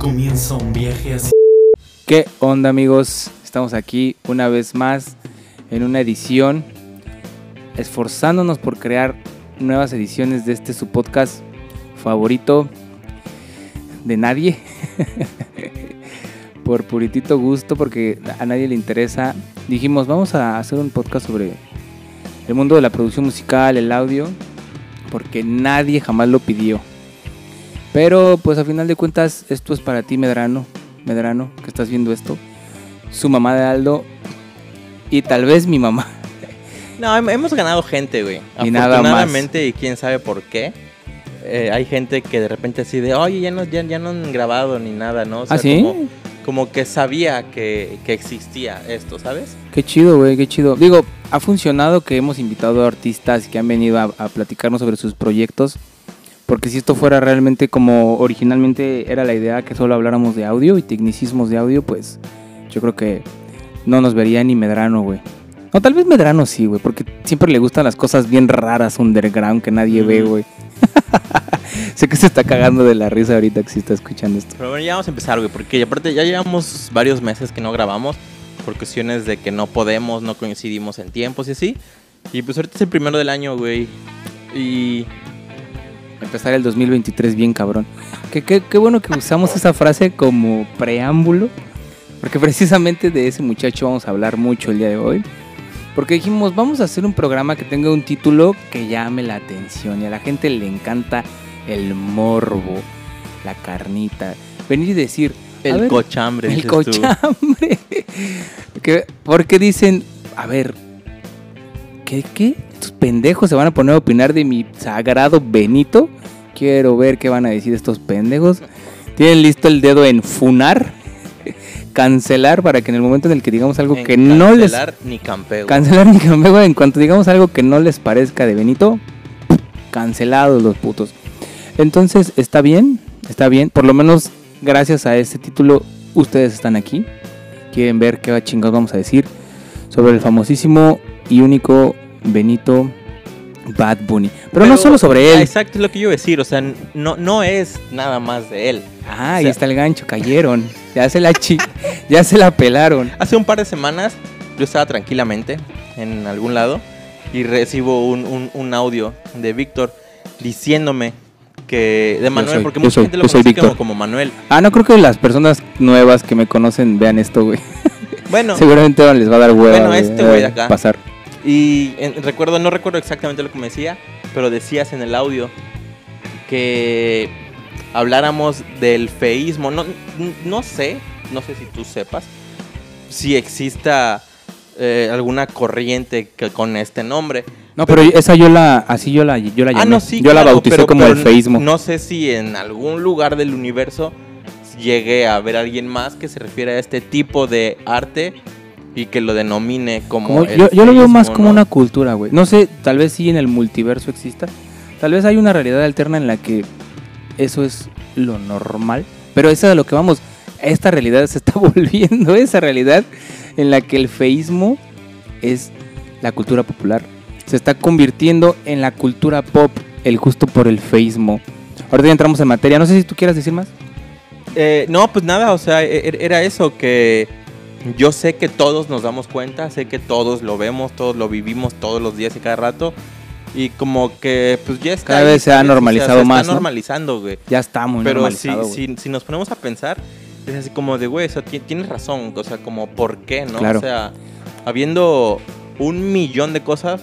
comienza un viaje así. ¿Qué onda amigos? Estamos aquí una vez más en una edición, esforzándonos por crear nuevas ediciones de este su podcast favorito de nadie. por puritito gusto, porque a nadie le interesa. Dijimos, vamos a hacer un podcast sobre el mundo de la producción musical, el audio, porque nadie jamás lo pidió. Pero pues a final de cuentas esto es para ti Medrano, Medrano, que estás viendo esto. Su mamá de Aldo y tal vez mi mamá. No, hem- hemos ganado gente, güey. Y nada más. Afortunadamente, y quién sabe por qué. eh, hay gente que de repente así de, oye, ya no, ya, ya no han grabado ni nada, ¿no? O sea, ¿Ah, sí? Como, como que sabía que, que existía esto, ¿sabes? Qué chido, güey, qué chido. Digo, ha funcionado que hemos invitado a artistas que han venido a, a platicarnos sobre sus proyectos. Porque si esto fuera realmente como originalmente era la idea que solo habláramos de audio y tecnicismos de audio, pues yo creo que no nos vería ni Medrano, güey. O tal vez Medrano sí, güey, porque siempre le gustan las cosas bien raras underground que nadie ve, Mm. güey. sé que se está cagando de la risa ahorita que se está escuchando esto. Pero bueno, ya vamos a empezar, güey, porque aparte ya llevamos varios meses que no grabamos por cuestiones de que no podemos, no coincidimos en tiempos y así. Y pues ahorita es el primero del año, güey. Y Empezar el 2023 bien cabrón. Qué, qué bueno que usamos esa frase como preámbulo. Porque precisamente de ese muchacho vamos a hablar mucho el día de hoy. Porque dijimos, vamos a hacer un programa que tenga un título que llame la atención. Y a la gente le encanta el morbo, la carnita. Venir y decir, el ver, cochambre, el cochambre. Que- porque dicen, a ver, ¿qué, ¿qué? ¿Estos pendejos se van a poner a opinar de mi sagrado Benito? Quiero ver qué van a decir estos pendejos. ¿Tienen listo el dedo en funar? Cancelar para que en el momento en el que digamos algo En que no les... cancelar ni campeo. Cancelar ni campeo, en cuanto digamos algo que no les parezca de Benito, cancelados los putos. Entonces, está bien, está bien. Por lo menos, gracias a este título, ustedes están aquí. Quieren ver qué chingados vamos a decir sobre el famosísimo y único Benito Bad Bunny. Pero, no solo sobre él. Exacto, es lo que yo iba a decir. O sea, no, no es nada más de él. Ah, ahí sea- está el gancho, cayeron. Ya se la chi ya se la pelaron. Hace un par de semanas yo estaba tranquilamente en algún lado y recibo un, un- un audio de Víctor diciéndome que de Manuel, soy, porque mucha soy, gente lo conoce como, Víctor. como Manuel. Ah, no creo que las personas nuevas que me conocen vean esto, güey. Bueno, Seguramente les va a dar hueva. Bueno, este güey de acá. Pasar. Y en- recuerdo, no recuerdo exactamente lo que me decía, pero decías en el audio que habláramos del feísmo. No, no sé, no sé si tú sepas, si exista eh, alguna corriente que con este nombre. No, pero esa yo la, así yo la, yo la llamé. Ah, no, sí, yo la bauticé pero- como pero el feísmo. No sé si en algún lugar del universo llegue a ver a alguien más que se refiere a este tipo de arte y que lo denomine como. Como- el yo, yo lo veo más como ¿no? una cultura, güey. No sé, tal vez sí en el multiverso exista. Tal vez hay una realidad alterna en la que eso es lo normal. Pero esa es a lo que vamos. Esta realidad se está volviendo esa realidad en la que el feísmo es la cultura popular. Se está convirtiendo en la cultura pop el gusto por el feísmo. Ahorita ya entramos en materia. No sé si tú quieras decir más. Eh, no, pues nada, o sea, e- e- era eso que yo sé que todos nos damos cuenta, sé que todos lo vemos, todos lo vivimos todos los días y cada rato. Y como que pues ya está. Cada vez se ha ¿sabes? O sea, normalizado se más, Está ¿no? normalizando, güey. Ya está muy Pero normalizado, güey. si, si nos ponemos a pensar, es así como de, güey, o sea, tienes razón, o sea, como, ¿por qué, no? Claro. O sea, habiendo un millón de cosas,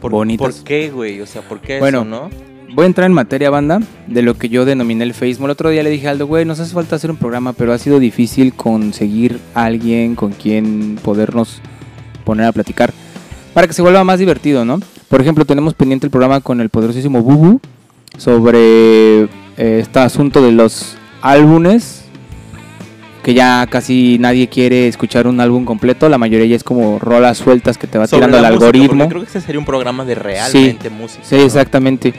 ¿por, Bonitas. ¿por qué, güey? O sea, ¿por qué Bueno, eso, no? Voy a entrar en materia, banda, de lo que yo denominé el Facebook. El otro día le dije a Aldo, güey, nos hace falta hacer un programa, pero ha sido difícil conseguir a alguien con quien podernos poner a platicar para que se vuelva más divertido, ¿no? Por ejemplo, tenemos pendiente el programa con el poderosísimo Bubu sobre eh, este asunto de los álbumes que ya casi nadie quiere escuchar un álbum completo, la mayoría ya es como rolas sueltas que te va Sobre tirando el música, algoritmo. Creo que ese sería un programa de realmente música. Sí, ¿no? exactamente.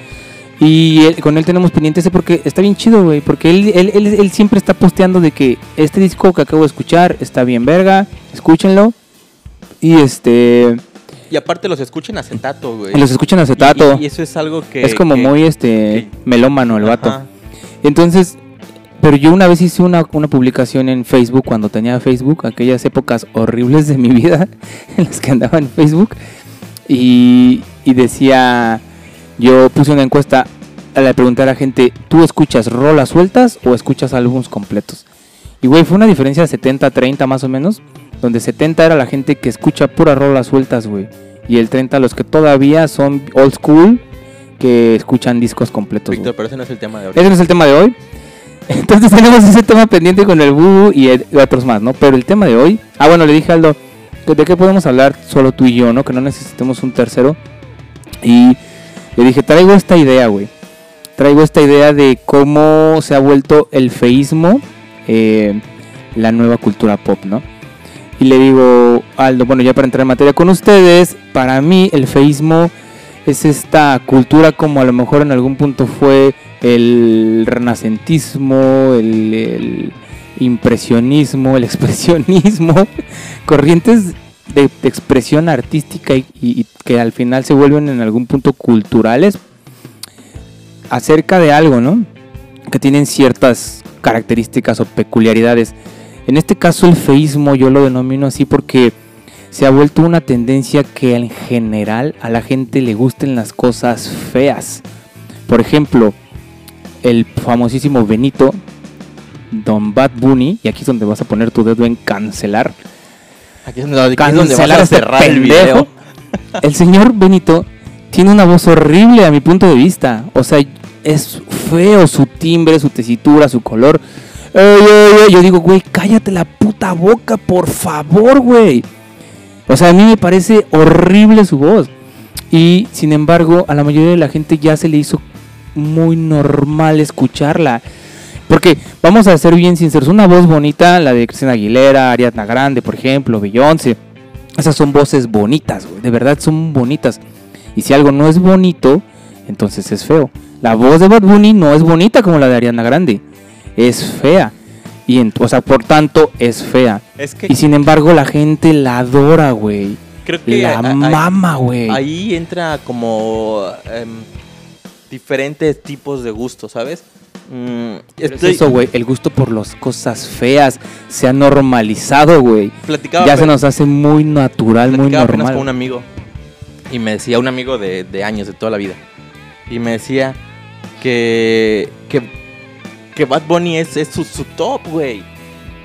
Y él- con él tenemos pendiente ese porque está bien chido, güey. Porque él, él, él, siempre está posteando de que este disco que acabo de escuchar está bien verga, escúchenlo. Y este, Y aparte los escuchan acetato, güey. los escuchan acetato. Y, y eso es algo que... es como que- muy este que- melómano el vato. Ajá. Entonces, Pero yo una vez hice una, una publicación en Facebook cuando tenía Facebook, aquellas épocas horribles de mi vida en las que andaba en Facebook. Y, y decía, yo puse una encuesta, le pregunté a la gente, ¿tú escuchas rolas sueltas o escuchas álbumes completos? Y güey, fue una diferencia de 70-30 más o menos, donde 70 era la gente que escucha puras rolas sueltas, güey. Y el 30 los que todavía son old school, que escuchan discos completos. Víctor, pero ese no es el tema de Ese ahorita. no es el tema de hoy. Entonces tenemos ese tema pendiente con el Bubu y, el- y otros más, ¿no? Pero el tema de hoy... Ah, bueno, le dije a Aldo, ¿de qué podemos hablar solo tú y yo, no? Que no necesitemos un tercero. Y le dije, traigo esta idea, güey. Traigo esta idea de cómo se ha vuelto el feísmo eh, la nueva cultura pop, ¿no? Y le digo, Aldo, bueno, ya para entrar en materia con ustedes, para mí el feísmo es esta cultura como a lo mejor en algún punto fue el renacentismo, el, el impresionismo, el expresionismo, corrientes de, expresión artística y que al final se vuelven en algún punto culturales acerca de algo, ¿no? Que tienen ciertas características o peculiaridades. En este caso el feísmo yo lo denomino así porque se ha vuelto una tendencia que en general a la gente le gusten las cosas feas. Por ejemplo, el famosísimo Benito, Don Bad Bunny, y aquí es donde vas a poner tu dedo en cancelar. Aquí es donde, aquí es donde vas Cancelar a este cerrar el video. El señor Benito tiene una voz horrible a mi punto de vista. O sea, es feo su timbre, su tesitura, su color. Ey, ey, ey. Yo digo, güey, cállate la puta boca, por favor, güey. O sea, a mí me parece horrible su voz. Y sin embargo, a la mayoría de la gente ya se le hizo muy normal escucharla. Porque vamos a ser bien sinceros, una voz bonita, la de Cristina Aguilera, Ariadna Grande, por ejemplo, Beyoncé, esas son voces bonitas, güey, de verdad son bonitas. Y si algo no es bonito, entonces es feo. La voz de Bad Bunny no es bonita como la de Ariana Grande, es fea. Y en- o sea, por tanto, es fea. Es que Y sin embargo, la gente la adora, güey. creo que La mama, güey. ahí entra como em, diferentes tipos de gustos, ¿sabes? Mm, Pero es eso, güey, el gusto por las cosas feas se ha normalizado, güey. platicaba, Ya se nos hace muy natural, muy apenas normal. con un amigo y me decía un amigo de, de años, de toda la vida, y me decía que que, que Bad Bunny es, es su, su top, güey.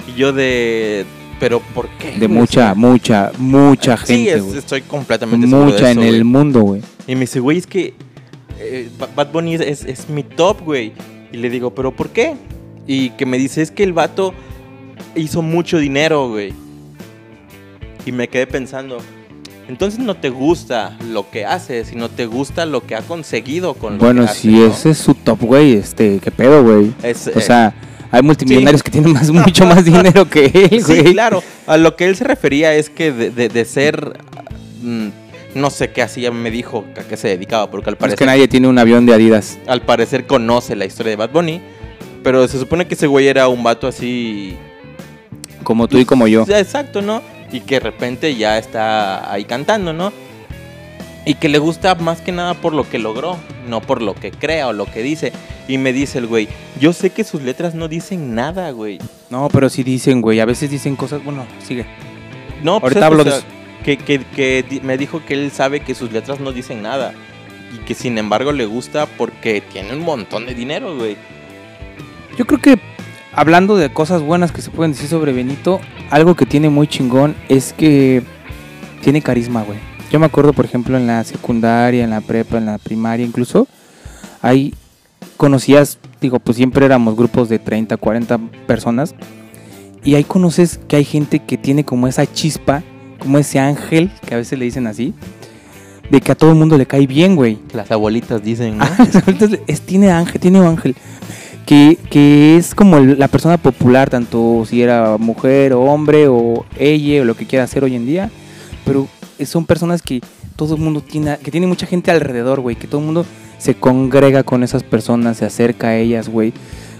Y yo de, pero ¿por qué? De mucha, mucha, mucha Sí, gente, es- güey. estoy completamente seguro de Mucha en el mundo, güey. Y me dice, güey, es que eh, Ba- Bad Bunny es, es- es mi top, güey. Y le digo, ¿pero por qué? Y que me dice, es que el vato hizo mucho dinero, güey. Y me quedé pensando, entonces no te gusta lo que hace, sino te gusta lo que ha conseguido con lo Bueno, que hace, si ¿no? ese es su top, güey, este, qué pedo, güey. Es, O eh, sea, hay multimillonarios que tienen más, mucho más dinero que él, sí, güey. claro. A lo que él se refería es que de, de- de ser... mm, no sé qué hacía, me dijo a qué se dedicaba, porque al Es parecer que nadie tiene un avión de Adidas. al parecer conoce la historia de Bad Bunny. Pero se supone que ese güey era un vato así. Como tú y como yo. Exacto, ¿no? Y que de repente ya está ahí cantando, ¿no? Y que le gusta más que nada por lo que logró, no por lo que crea o lo que dice. Y me dice el güey, yo sé que sus letras no dicen nada, güey. No, pero sí dicen, güey. A veces dicen cosas. Bueno, sigue. No, pues Ahorita es, hablo o de. Que, que- que me dijo que él sabe que sus letras no dicen nada. Y que sin embargo le gusta porque tiene un montón de dinero, güey. Yo creo que hablando de cosas buenas que se pueden decir sobre Benito, algo que tiene muy chingón es que tiene carisma, güey. Yo me acuerdo, por ejemplo, en la secundaria, en la prepa, en la primaria incluso, ahí conocías, digo, pues siempre éramos grupos de 30, 40 personas, y ahí conoces que hay gente que tiene como esa chispa, como ese ángel, que a veces le dicen así, de que a todo el mundo le cae bien, güey. Las abuelitas dicen, ¿no? Ah, es, tiene ángel, tiene un ángel. Que, que es como la persona popular, tanto si era mujer o hombre o ella o lo que quiera hacer hoy en día. Pero son personas que todo el mundo tiene, que tiene mucha gente alrededor, güey. Que todo el mundo se congrega con esas personas, se acerca a ellas, güey.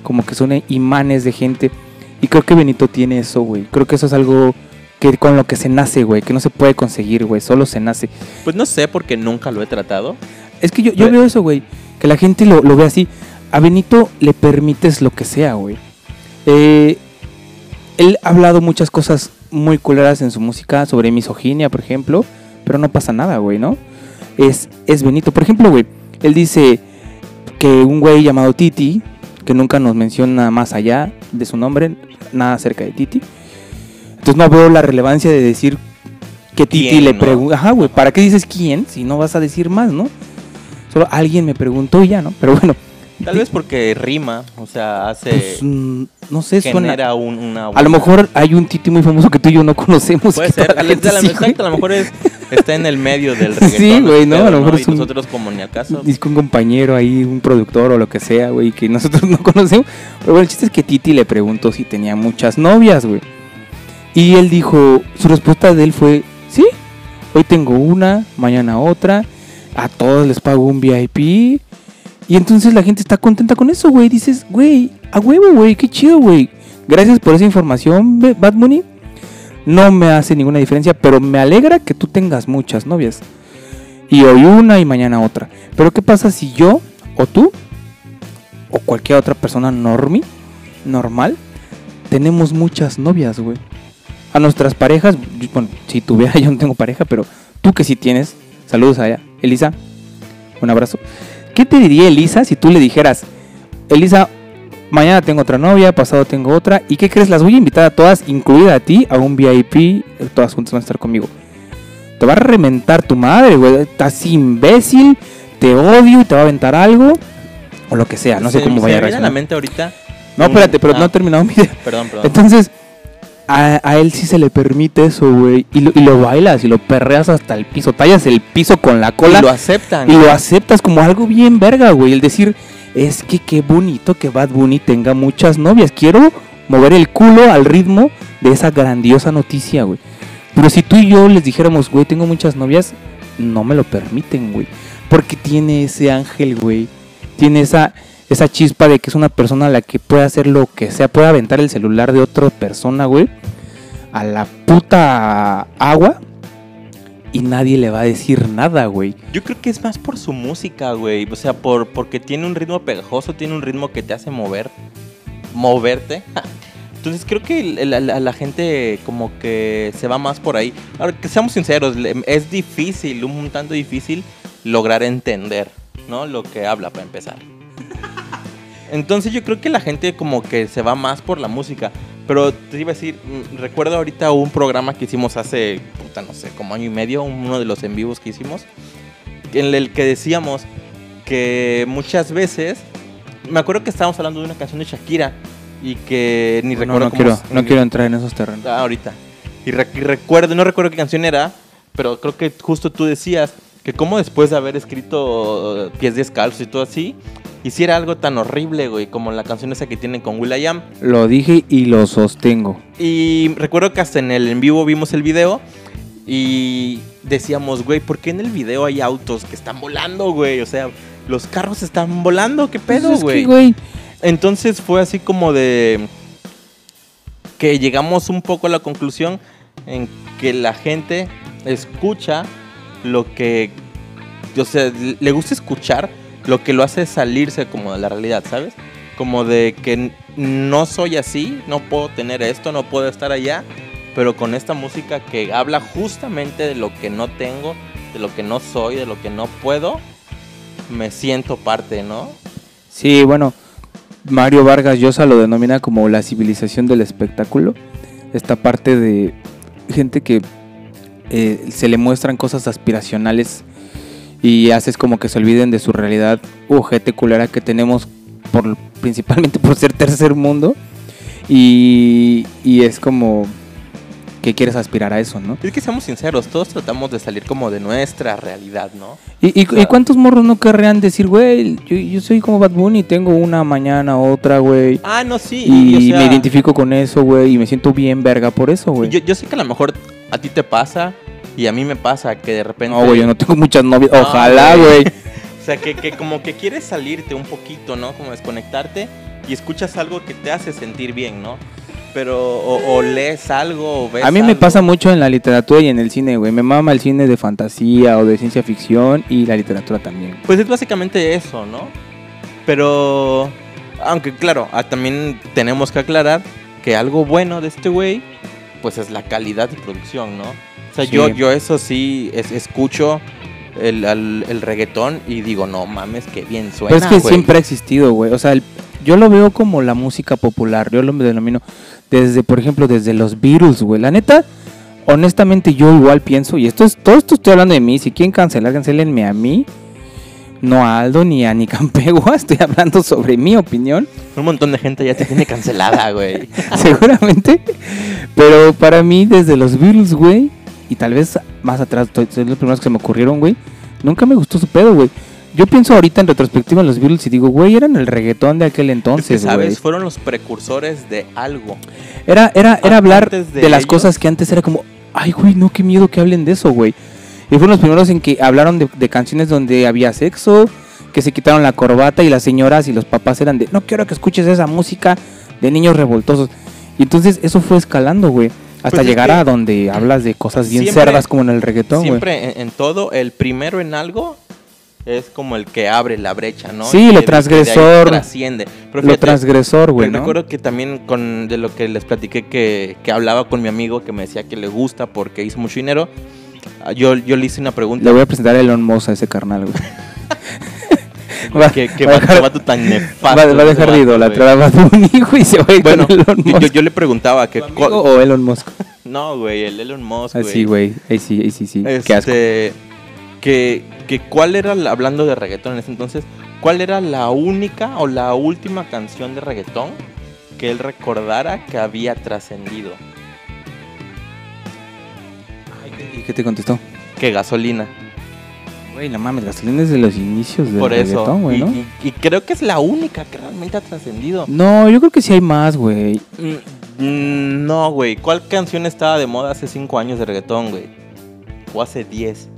Como que son imanes de gente. Y creo que Benito tiene eso, güey. Creo que eso es algo que con lo que se nace, güey. Que no se puede conseguir, güey. Solo se nace. Pues no sé porque nunca lo he tratado. Es que yo, yo veo eso, güey. Que la gente lo, lo ve así. A Benito le permites lo que sea, güey. Eh, él ha hablado muchas cosas muy culeras en su música sobre misoginia, por ejemplo, pero no pasa nada, güey, ¿no? Es, es Benito. Por ejemplo, güey, él dice que un güey llamado Titi, que nunca nos menciona más allá de su nombre, nada acerca de Titi. Entonces no veo la relevancia de decir que Titi ¿Quién, le no? pregunta, ajá, güey, ¿para qué dices quién si no vas a decir más, no? Solo alguien me preguntó y ya, ¿no? Pero bueno, Tal vez porque rima, o sea, hace. pues, mm, no sé, suena. un- una. A lo mejor hay un Titi muy famoso que tú y yo no conocemos. Puede ser, la a, gente la, sí, exacto, a lo mejor es, está en el medio del Sí, reggaetón. güey, ese ¿no? pedo, A lo mejor Y es un- nosotros como ni al caso. Dice que un compañero ahí, un productor o lo que sea, güey, que nosotros no conocemos. Pero bueno, el chiste es que Titi le preguntó si tenía muchas novias, güey. Y él dijo, su respuesta de él fue, sí, hoy tengo una, mañana otra, a todos les pago un VIP. Y entonces la gente está contenta con eso, güey. Dices, güey, a huevo, güey, qué chido, güey. Gracias por esa información, Bad Bunny. No me hace ninguna diferencia, pero me alegra que tú tengas muchas novias. Y hoy una y mañana otra. Pero ¿qué pasa si yo o tú o cualquier otra persona normi, normal, tenemos muchas novias, güey? A nuestras parejas, bueno, si tuviera yo no tengo pareja, pero tú que sí tienes, saludos allá. Elisa, un abrazo. ¿Qué te diría Elisa si tú le dijeras, Elisa, mañana tengo otra novia, pasado tengo otra, ¿y qué crees? Las voy a invitar a todas, incluida a ti, a un VIP, todas juntas van a estar conmigo. Te va a reventar tu madre, güey. Estás imbécil, te odio y te va a aventar algo. O lo que sea, no sé cómo se vaya a a la reaccionar. mente ahorita. No, espérate, pero ah, no he terminado mi idea. Perdón, perdón. Entonces, a, a él sí se le permite eso, güey. Y lo, y lo bailas y lo perreas hasta el piso. Tallas el piso con la Y cola lo aceptan. y lo aceptas como algo bien verga, güey. El decir, es que qué bonito que Bad Bunny tenga muchas novias. Quiero mover el culo al ritmo de esa grandiosa noticia, güey. Pero si tú y yo les dijéramos, güey, tengo muchas novias, no me lo permiten, güey. Porque tiene ese ángel, güey. Tiene esa, esa chispa de que es una persona a la que puede hacer lo que sea. Puede aventar el celular de otra persona, güey. A la puta agua. Y nadie le va a decir nada, güey. Yo creo que es más por su música, güey. O sea, por porque tiene un ritmo pegajoso, tiene un ritmo que te hace mover. Moverte. Entonces creo que la, la- gente como que se va más por ahí. Ahora, que seamos sinceros, es difícil, un tanto difícil lograr entender, ¿no? Lo que habla para empezar. Entonces yo creo que la gente como que se va más por la música. Pero te iba a decir, mm, recuerdo ahorita un programa que hicimos hace, puta, no sé, como año y medio, uno de los en vivos que hicimos, en el que decíamos que muchas veces, me acuerdo que estábamos hablando de una canción de Shakira y que ni No, recuerdo no cómo quiero, se- no quiero entrar en esos terrenos. Ah, ahorita. Y, re- y recuerdo, no recuerdo qué canción era, pero creo que justo tú decías que como después de haber escrito eh, Pies Descalzos y todo así, hiciera algo tan horrible, güey, como la canción esa que tienen con Will.i.am. Lo dije y lo sostengo. Y recuerdo que hasta en el en vivo vimos el video y decíamos, güey, ¿por qué en el video hay autos que están volando, güey? O sea, los carros están volando, ¿qué pedo, Pues es güey? que, güey. Entonces fue así como de que llegamos un poco a la conclusión en que la gente escucha lo que, o sea, le gusta escuchar lo que lo hace salirse como de la realidad, ¿sabes? Como de que no soy así, no puedo tener esto, no puedo estar allá, pero con esta música que habla justamente de lo que no tengo, de lo que no soy, de lo que no puedo, me siento parte, ¿no? Sí, bueno, Mario Vargas Llosa lo denomina como la civilización del espectáculo. Esta parte de gente que eh, se le muestran cosas aspiracionales y haces como que se olviden de su realidad ojete culera que tenemos por principalmente por ser tercer mundo. Y, y es como que quieres aspirar a eso, ¿no? Es que seamos sinceros, todos tratamos de salir como de nuestra realidad, ¿no? ¿Y, y, Claro. y cuántos morros no querrían decir, güey, yo, yo soy como Bad Bunny, tengo una mañana, otra, güey? Ah, no, sí. Y, o sea, me identifico con eso, güey, y me siento bien verga por eso, güey. Yo, yo sé que a lo mejor a ti te pasa y a mí me pasa que de repente... No, güey, yo no tengo muchas novias. No, Ojalá, güey. O sea, que, que como que quieres salirte un poquito, ¿no? Como desconectarte y escuchas algo que te hace sentir bien, ¿no? Pero, o, o lees algo, o ves A mí me algo. pasa mucho en la literatura y en el cine, güey. Me mama el cine de fantasía o de ciencia ficción y la literatura también. Pues es básicamente eso, ¿no? Pero Aunque claro, ah, también tenemos que aclarar que algo bueno de este güey, pues es la calidad de producción, ¿no? O sea, Sí. yo, yo eso sí es- escucho el, al- el reggaetón y digo, no mames, qué bien suena. Pero es que güey". siempre ha existido, güey. O sea, el- yo lo veo como la música popular. Yo lo denomino desde, por ejemplo, desde los Beatles, güey. La neta, honestamente, yo igual pienso, y esto es, todo esto estoy hablando de mí. Si quieren cancelar, cancelenme a mí. No a Aldo ni a ni Campegua. Estoy hablando sobre mi opinión. Un montón de gente ya te tiene cancelada, güey. seguramente. Pero para mí, desde los Beatles, güey, y tal vez más atrás, to- son los primeros que se me ocurrieron, güey, nunca me gustó su pedo, güey. Yo pienso ahorita en retrospectiva en los Beatles y digo, güey, eran el reggaetón de aquel Es que, entonces, güey. ¿sabes? Fueron los precursores de algo. Era, era, era hablar de, de las cosas que antes era como, ay, güey, no, qué miedo que hablen de eso, güey. Y fueron los primeros en que hablaron de, de canciones donde había sexo, que se quitaron la corbata y las señoras y los papás eran de, no quiero que escuches esa música de niños revoltosos. Y entonces eso fue escalando, güey. Hasta Pues es llegar a donde hablas de cosas bien siempre- cerdas como en el reggaetón, güey. Siempre en, en todo, el primero en algo es como el que abre la brecha, ¿no? Sí, Y lo transgresor. Trasciende. Pero Lo fíjate, transgresor, güey, me ¿no? recuerdo que también con de lo que les platiqué que, que hablaba con mi amigo que me decía que le gusta porque hizo mucho dinero. Yo, yo le hice una pregunta. Le voy a presentar a Elon Musk a ese carnal, güey. Va- que, que va a va, dejar- vato tan nefasto. va a dejar de idolatrar a Bad Bunny, güey, y se va a ir güey. Bueno, con Elon yo, Musk. yo- yo le preguntaba que ¿Tu amigo cuál- o Elon Musk? no, güey, el Elon Musk, Ah, güey. sí, güey. Ahí sí, ahí sí, sí. Qué asco. Este, que, que cuál era, la- hablando de reggaetón en ese entonces, cuál era la única o la última canción de reggaetón que él recordara que había trascendido. ¿Y qué te contestó? Que gasolina. Güey, no mames, gasolina es de los inicios del Por eso. güey, ¿no? y- y creo que es la única que realmente ha trascendido. No, yo creo que sí hay más, güey. Mm, mm, No, güey. ¿Cuál canción estaba de moda hace 5 años de reggaetón, güey? O hace 10.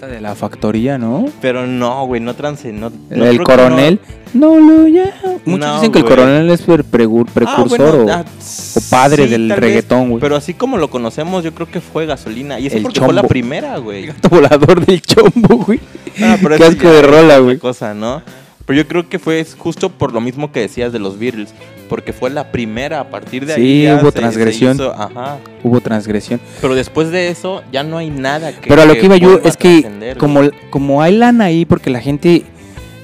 Esta de la factoría, ¿no? Pero no, güey, no trascendió. no- no el coronel. No, lo ya. Muchos No, dicen que el coronel es pregu- Ah, precursor bueno, o, ah, o padre sí, del reggaetón, güey. Pero así como lo conocemos, yo creo que fue gasolina. Y eso El porque fue la primera, güey. Gato volador del chombo, güey. Ah, pero Qué eso asco ya de rola, güey. cosa, ¿no? Pero yo creo que fue justo por lo mismo que decías de los Beatles. Porque fue la primera. A partir de ahí. Sí, hubo se- se transgresión. hizo- ajá. Hubo transgresión. Pero después de eso, ya no hay nada que. Pero a lo que iba yo es que como, güey. como hay lana ahí, porque la gente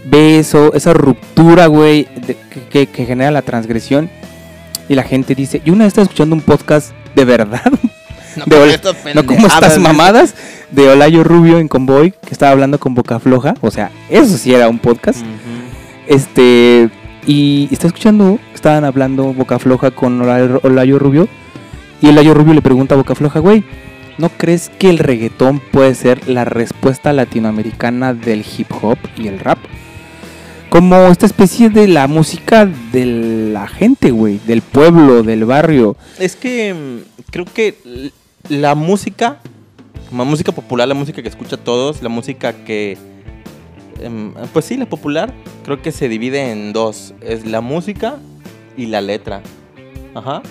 ve eso, esa ruptura, güey, de- que, que- que genera la transgresión, y la gente dice, yo una vez estaba escuchando un podcast de verdad, No, de como estas no como pendejadas, estas güey. mamadas, de Olayo Rubio en Convoy, que estaba hablando con Boca Floja, o sea, eso sí era un podcast. Este, y está escuchando, estaban hablando Boca Floja con Olayo, Rubio, y Olayo Rubio le pregunta a Boca Floja, güey, ¿no crees que el reggaetón puede ser la respuesta latinoamericana del hip hop y el rap? Como esta especie de la música de la gente, güey, del pueblo, del barrio. Es que mm, creo que la música, la música popular, la música que escucha todos, la música que, pues sí, la popular, creo que se divide en dos. Es la música y la letra. Ajá.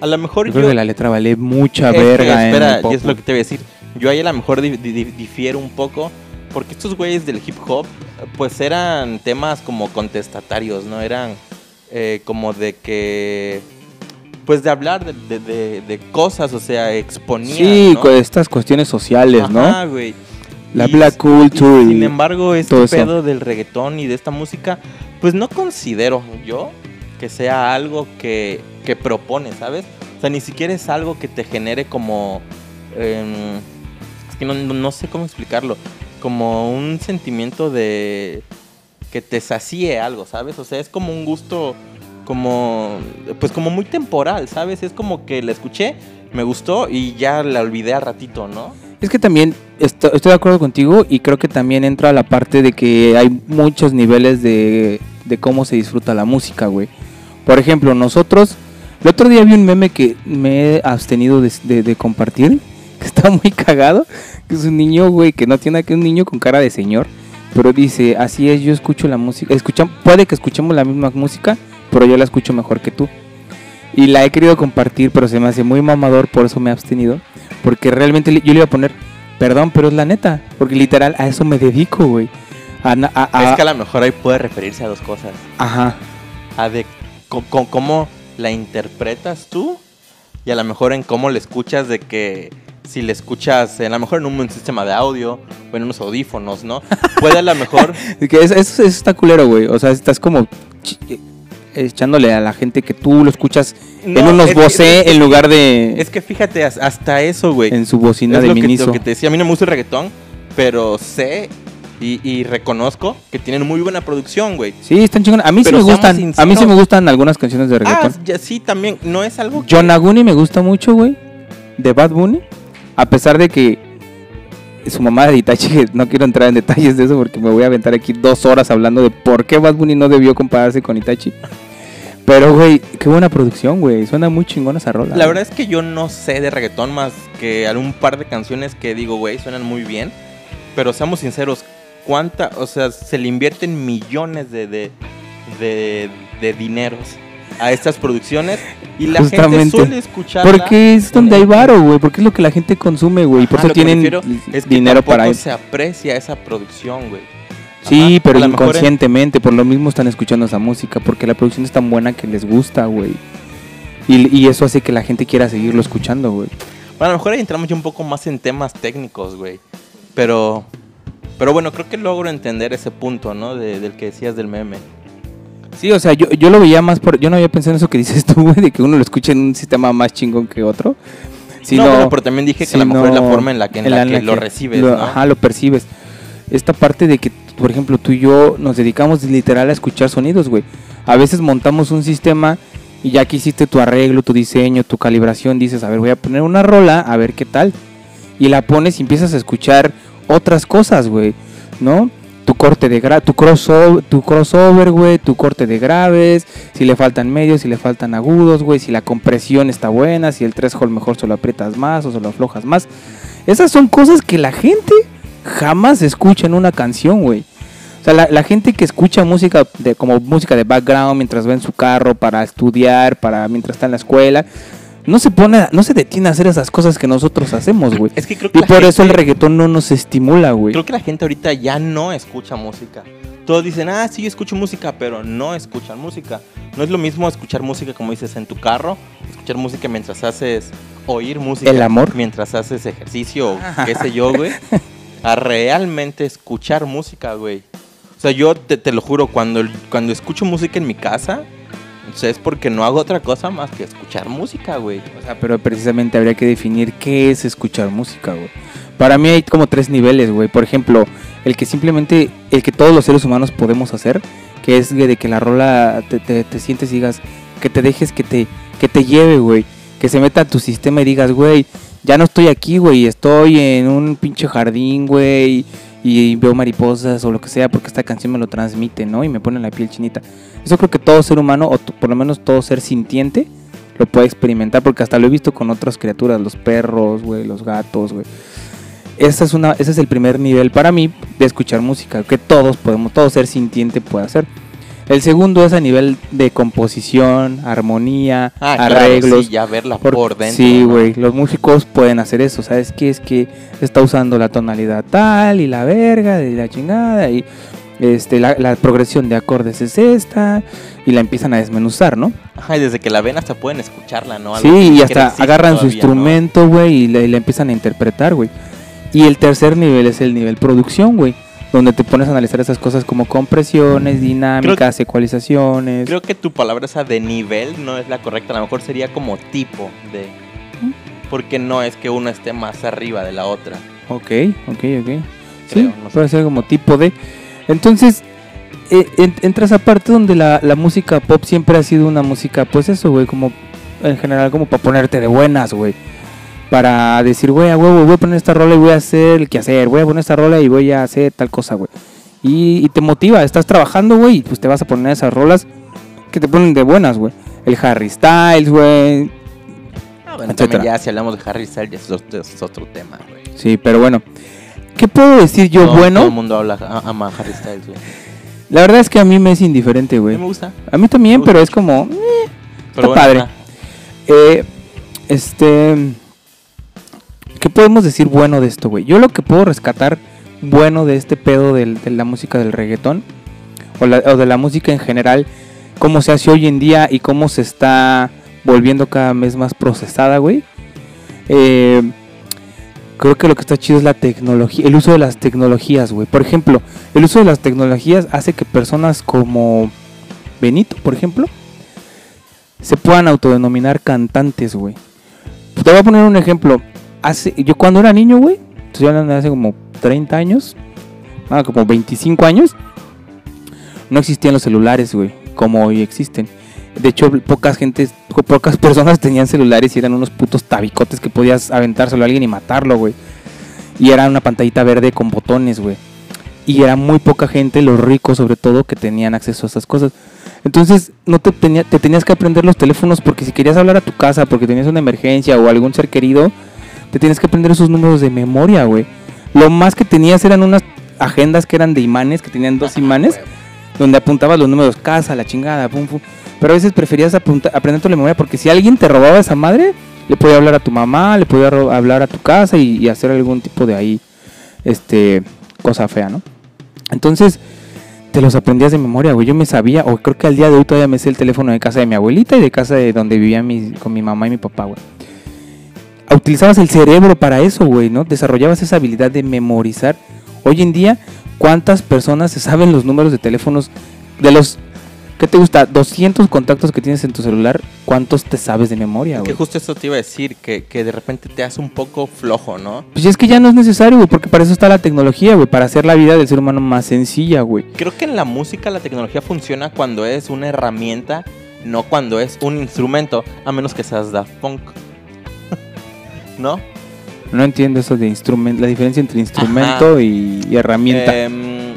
A lo mejor Yo yo... creo que la letra vale mucha es verga en espera, pop, y es lo que te voy a decir. Yo ahí a lo mejor di- di- di- difiero un poco, porque estos güeyes del hip hop, pues eran temas como contestatarios, ¿no? Eran eh, como de que, pues de hablar de, de- de- de cosas, o sea, exponían. Sí, ¿no? estas cuestiones sociales, ¿no? Ajá, güey. La Y- black culture. y sin embargo, este todo eso. pedo del reggaetón y de esta música, pues no considero yo que sea algo que, que propone, ¿sabes? O sea, ni siquiera es algo que te genere como... em, es que no, no- no sé cómo explicarlo. Como un sentimiento de... que te sacie algo, ¿sabes? O sea, es como un gusto como... pues como muy temporal, ¿sabes? Es como que la escuché, me gustó y ya la olvidé a ratito, ¿no? Es que también esto- estoy de acuerdo contigo y creo que también entra la parte de que hay muchos niveles de, de cómo se disfruta la música, güey. Por ejemplo, nosotros, el otro día vi un meme que me he abstenido de, de- de compartir, que está muy cagado, que es un niño, güey, que no tiene que un niño con cara de señor, pero dice, así es, yo escucho la música, escucham- puede que escuchemos la misma música, pero yo la escucho mejor que tú. Y la he querido compartir, pero se me hace muy mamador, por eso me he abstenido. Porque realmente yo le iba a poner, perdón, pero es la neta. Porque literal a eso me dedico, güey. A a- a- Es que a lo mejor ahí puede referirse a dos cosas. Ajá. a de co- co- cómo la interpretas tú y a lo mejor en cómo le escuchas de que si le escuchas a lo mejor en un sistema de audio o en unos audífonos, ¿no? Puede a lo mejor que eso, eso- eso está culero, güey. O sea, estás como echándole a la gente que tú lo escuchas en No, unos es que- Bose es que- en lugar de es que fíjate as- hasta eso, güey. en su bocina Es de lo que, Miniso. lo que te decía, a mí no me gusta el reggaetón, pero sé y, y reconozco que tienen muy buena producción, güey. Sí, están chingones. A mí sí Pero me seamos gustan. A mí sí me gustan algunas canciones de Ah, reggaetón. ya, sí, también, no es algo que... Yonaguni me gusta mucho, güey. De Bad Bunny. A pesar de que su mamá de Itachi, no quiero entrar en detalles de eso porque me voy a aventar aquí dos horas hablando de por qué Bad Bunny no debió compararse con Itachi. Pero, güey, qué buena producción, güey. Suena muy chingona esa rola. La verdad es que yo no sé de reggaetón más que algún par de canciones que digo, güey, suenan muy bien. Pero seamos sinceros, ¿cuánta? O sea, se le invierten millones de, de, de, de dineros a estas producciones y la gente Justamente. suele escuchar. Porque es donde hay varo, güey. Porque es lo que la gente consume, güey. Por eso tienen es que dinero para se aprecia esa producción, güey. Sí, Ajá, pero mejor inconscientemente, por lo mismo están escuchando esa música, porque la producción es tan buena que les gusta, güey. Y, y eso hace que la gente quiera seguirlo escuchando, güey. Bueno, a lo mejor ahí entramos ya un poco más en temas técnicos, güey. Pero, pero bueno, creo que logro entender ese punto, ¿no? De- del que decías del meme. Sí, o sea, yo, yo lo veía más por... Yo no había pensado en eso que dices tú, güey, de que uno lo escuche en un sistema más chingón que otro. no, bueno, pero también dije que a lo mejor es la forma en la que, en la que lo recibes, lo- ¿no? Ajá, lo percibes. Esta parte de que, por ejemplo, tú y yo nos dedicamos literal a escuchar sonidos, güey. A veces montamos un sistema y ya que hiciste tu arreglo, tu diseño, tu calibración, dices, a ver, voy a poner una rola, a ver qué tal. Y la pones y empiezas a escuchar otras cosas, güey, ¿no? Tu corte de gra tu crossover, tu crossover, güey, tu corte de graves, si le faltan medios, si le faltan agudos, güey, si la compresión está buena, si el threshold mejor se lo aprietas más o se lo aflojas más. Esas son cosas que la gente jamás escucha en una canción, güey. O sea, la, la gente que escucha música de, como música de background mientras va en su carro para estudiar, para mientras está en la escuela, no se pone, no se detiene a hacer esas cosas que nosotros hacemos, güey. Es que creo que Y por eso el reggaetón no nos estimula, güey. Creo que la gente ahorita ya no escucha música. Todos dicen, ah, sí, yo escucho música, pero no escuchan música. No es lo mismo escuchar música, como dices, en tu carro, escuchar música mientras haces, oír música. El amor. Mientras haces ejercicio o qué sé yo, güey. A realmente escuchar música, güey. O sea, yo te, te lo juro, cuando, cuando escucho música en mi casa, o sea, es porque no hago otra cosa más que escuchar música, güey. O sea, pero precisamente habría que definir qué es escuchar música, güey. Para mí hay como tres niveles, güey. Por ejemplo, el que simplemente, el que todos los seres humanos podemos hacer, que es de que la rola te, te- te sientes y digas, que te dejes que te, que te lleve, güey. Que se meta a tu sistema y digas, güey, ya no estoy aquí, güey, estoy en un pinche jardín, güey, y veo mariposas o lo que sea, porque esta canción me lo transmite, ¿no? Y me pone la piel chinita. Eso creo que todo ser humano, o por lo menos todo ser sintiente, lo puede experimentar, porque hasta lo he visto con otras criaturas, los perros, güey, los gatos, güey. Esa es una, ese es el primer nivel para mí de escuchar música, que todos podemos, todo ser sintiente puede hacer. El segundo es a nivel de composición, armonía, Ah, claro, arreglos. sí, ya verla Por- por dentro. Sí, ¿no? güey, los músicos pueden hacer eso, ¿sabes qué? Es que está usando la tonalidad tal y la verga y la chingada y este, la, la progresión de acordes es esta y la empiezan a desmenuzar, ¿no? Ajá, y desde que la ven hasta pueden escucharla, ¿no? Algo Sí, y hasta agarran su instrumento, güey, y y la empiezan a interpretar, güey. Y el tercer nivel es el nivel producción, güey, donde te pones a analizar esas cosas como compresiones, dinámicas, ecualizaciones. Creo que tu palabra esa de nivel no es la correcta, a lo mejor sería como tipo de... Porque no es que uno esté más arriba de la otra. Ok, ok, ok. Sí, no sé. puede ser como tipo de... Entonces, eh, en- entra esa parte donde la, la música pop siempre ha sido una música, pues eso, güey, como en general como para ponerte de buenas, güey. Para decir, güey, a huevo, voy a poner esta rola y voy a hacer el que hacer, voy a poner esta rola y voy a hacer tal cosa, güey. Y, y te motiva, estás trabajando, güey, y pues te vas a poner esas rolas que te ponen de buenas, güey. El Harry Styles, güey. Ah, bueno, también ya si hablamos de Harry Styles, ya es otro, es otro tema, güey. Sí, pero bueno. ¿Qué puedo decir yo bueno? Todo el mundo habla, ama a Harry Styles, güey. La verdad es que a mí me es indiferente, güey. me gusta. A mí también, pero es como... eh, Pero Está padre. eh, este... ¿Qué podemos decir bueno de esto, güey? Yo lo que puedo rescatar bueno de este pedo de la música del reggaetón o de la música en general cómo se hace hoy en día y cómo se está volviendo cada vez más procesada, güey. Eh, creo que lo que está chido es la tecnología, el uso de las tecnologías, güey. Por ejemplo, el uso de las tecnologías hace que personas como Benito, por ejemplo, se puedan autodenominar cantantes, güey. Te voy a poner un ejemplo. Yo cuando era niño, güey, estoy hablando de hace como 30 años, ah, como 25 años, no existían los celulares, güey, como hoy existen. De hecho, pocas gentes, pocas personas tenían celulares y eran unos putos tabicotes que podías aventárselo a alguien y matarlo, güey. Y era una pantallita verde con botones, güey. Y era muy poca gente, los ricos sobre todo, que tenían acceso a esas cosas. Entonces, no te, te tenías que aprender los teléfonos porque si querías hablar a tu casa, porque tenías una emergencia o algún ser querido, te tienes que aprender esos números de memoria, güey. Lo más que tenías eran unas agendas que eran de imanes, que tenían dos imanes, donde apuntabas los números casa, la chingada, pum, pum. Pero a veces preferías aprender tu memoria porque si alguien te robaba esa madre, le podía hablar a tu mamá, le podía hablar a tu casa y, y hacer algún tipo de ahí, este, cosa fea, ¿no? Entonces, te los aprendías de memoria, güey. Yo me sabía, o creo que al día de hoy todavía me sé el teléfono de casa de mi abuelita y de casa de donde vivía con mi mamá y mi papá, güey. Utilizabas el cerebro para eso, güey, ¿no? Desarrollabas esa habilidad de memorizar. Hoy en día, ¿cuántas personas se saben los números de teléfonos de los ¿Qué te gusta? 200 contactos que tienes en tu celular, ¿cuántos te sabes de memoria, güey? Que justo eso te iba a decir, que, que, de repente te hace un poco flojo, ¿no? Pues es que ya no es necesario, güey, porque para eso está la tecnología, güey, para hacer la vida del ser humano más sencilla, güey. Creo que en la música la tecnología funciona cuando es una herramienta, no cuando es un instrumento, a menos que seas Daft Punk. ¿No? No entiendo eso de instrumento, la diferencia entre instrumento y, herramienta. Em,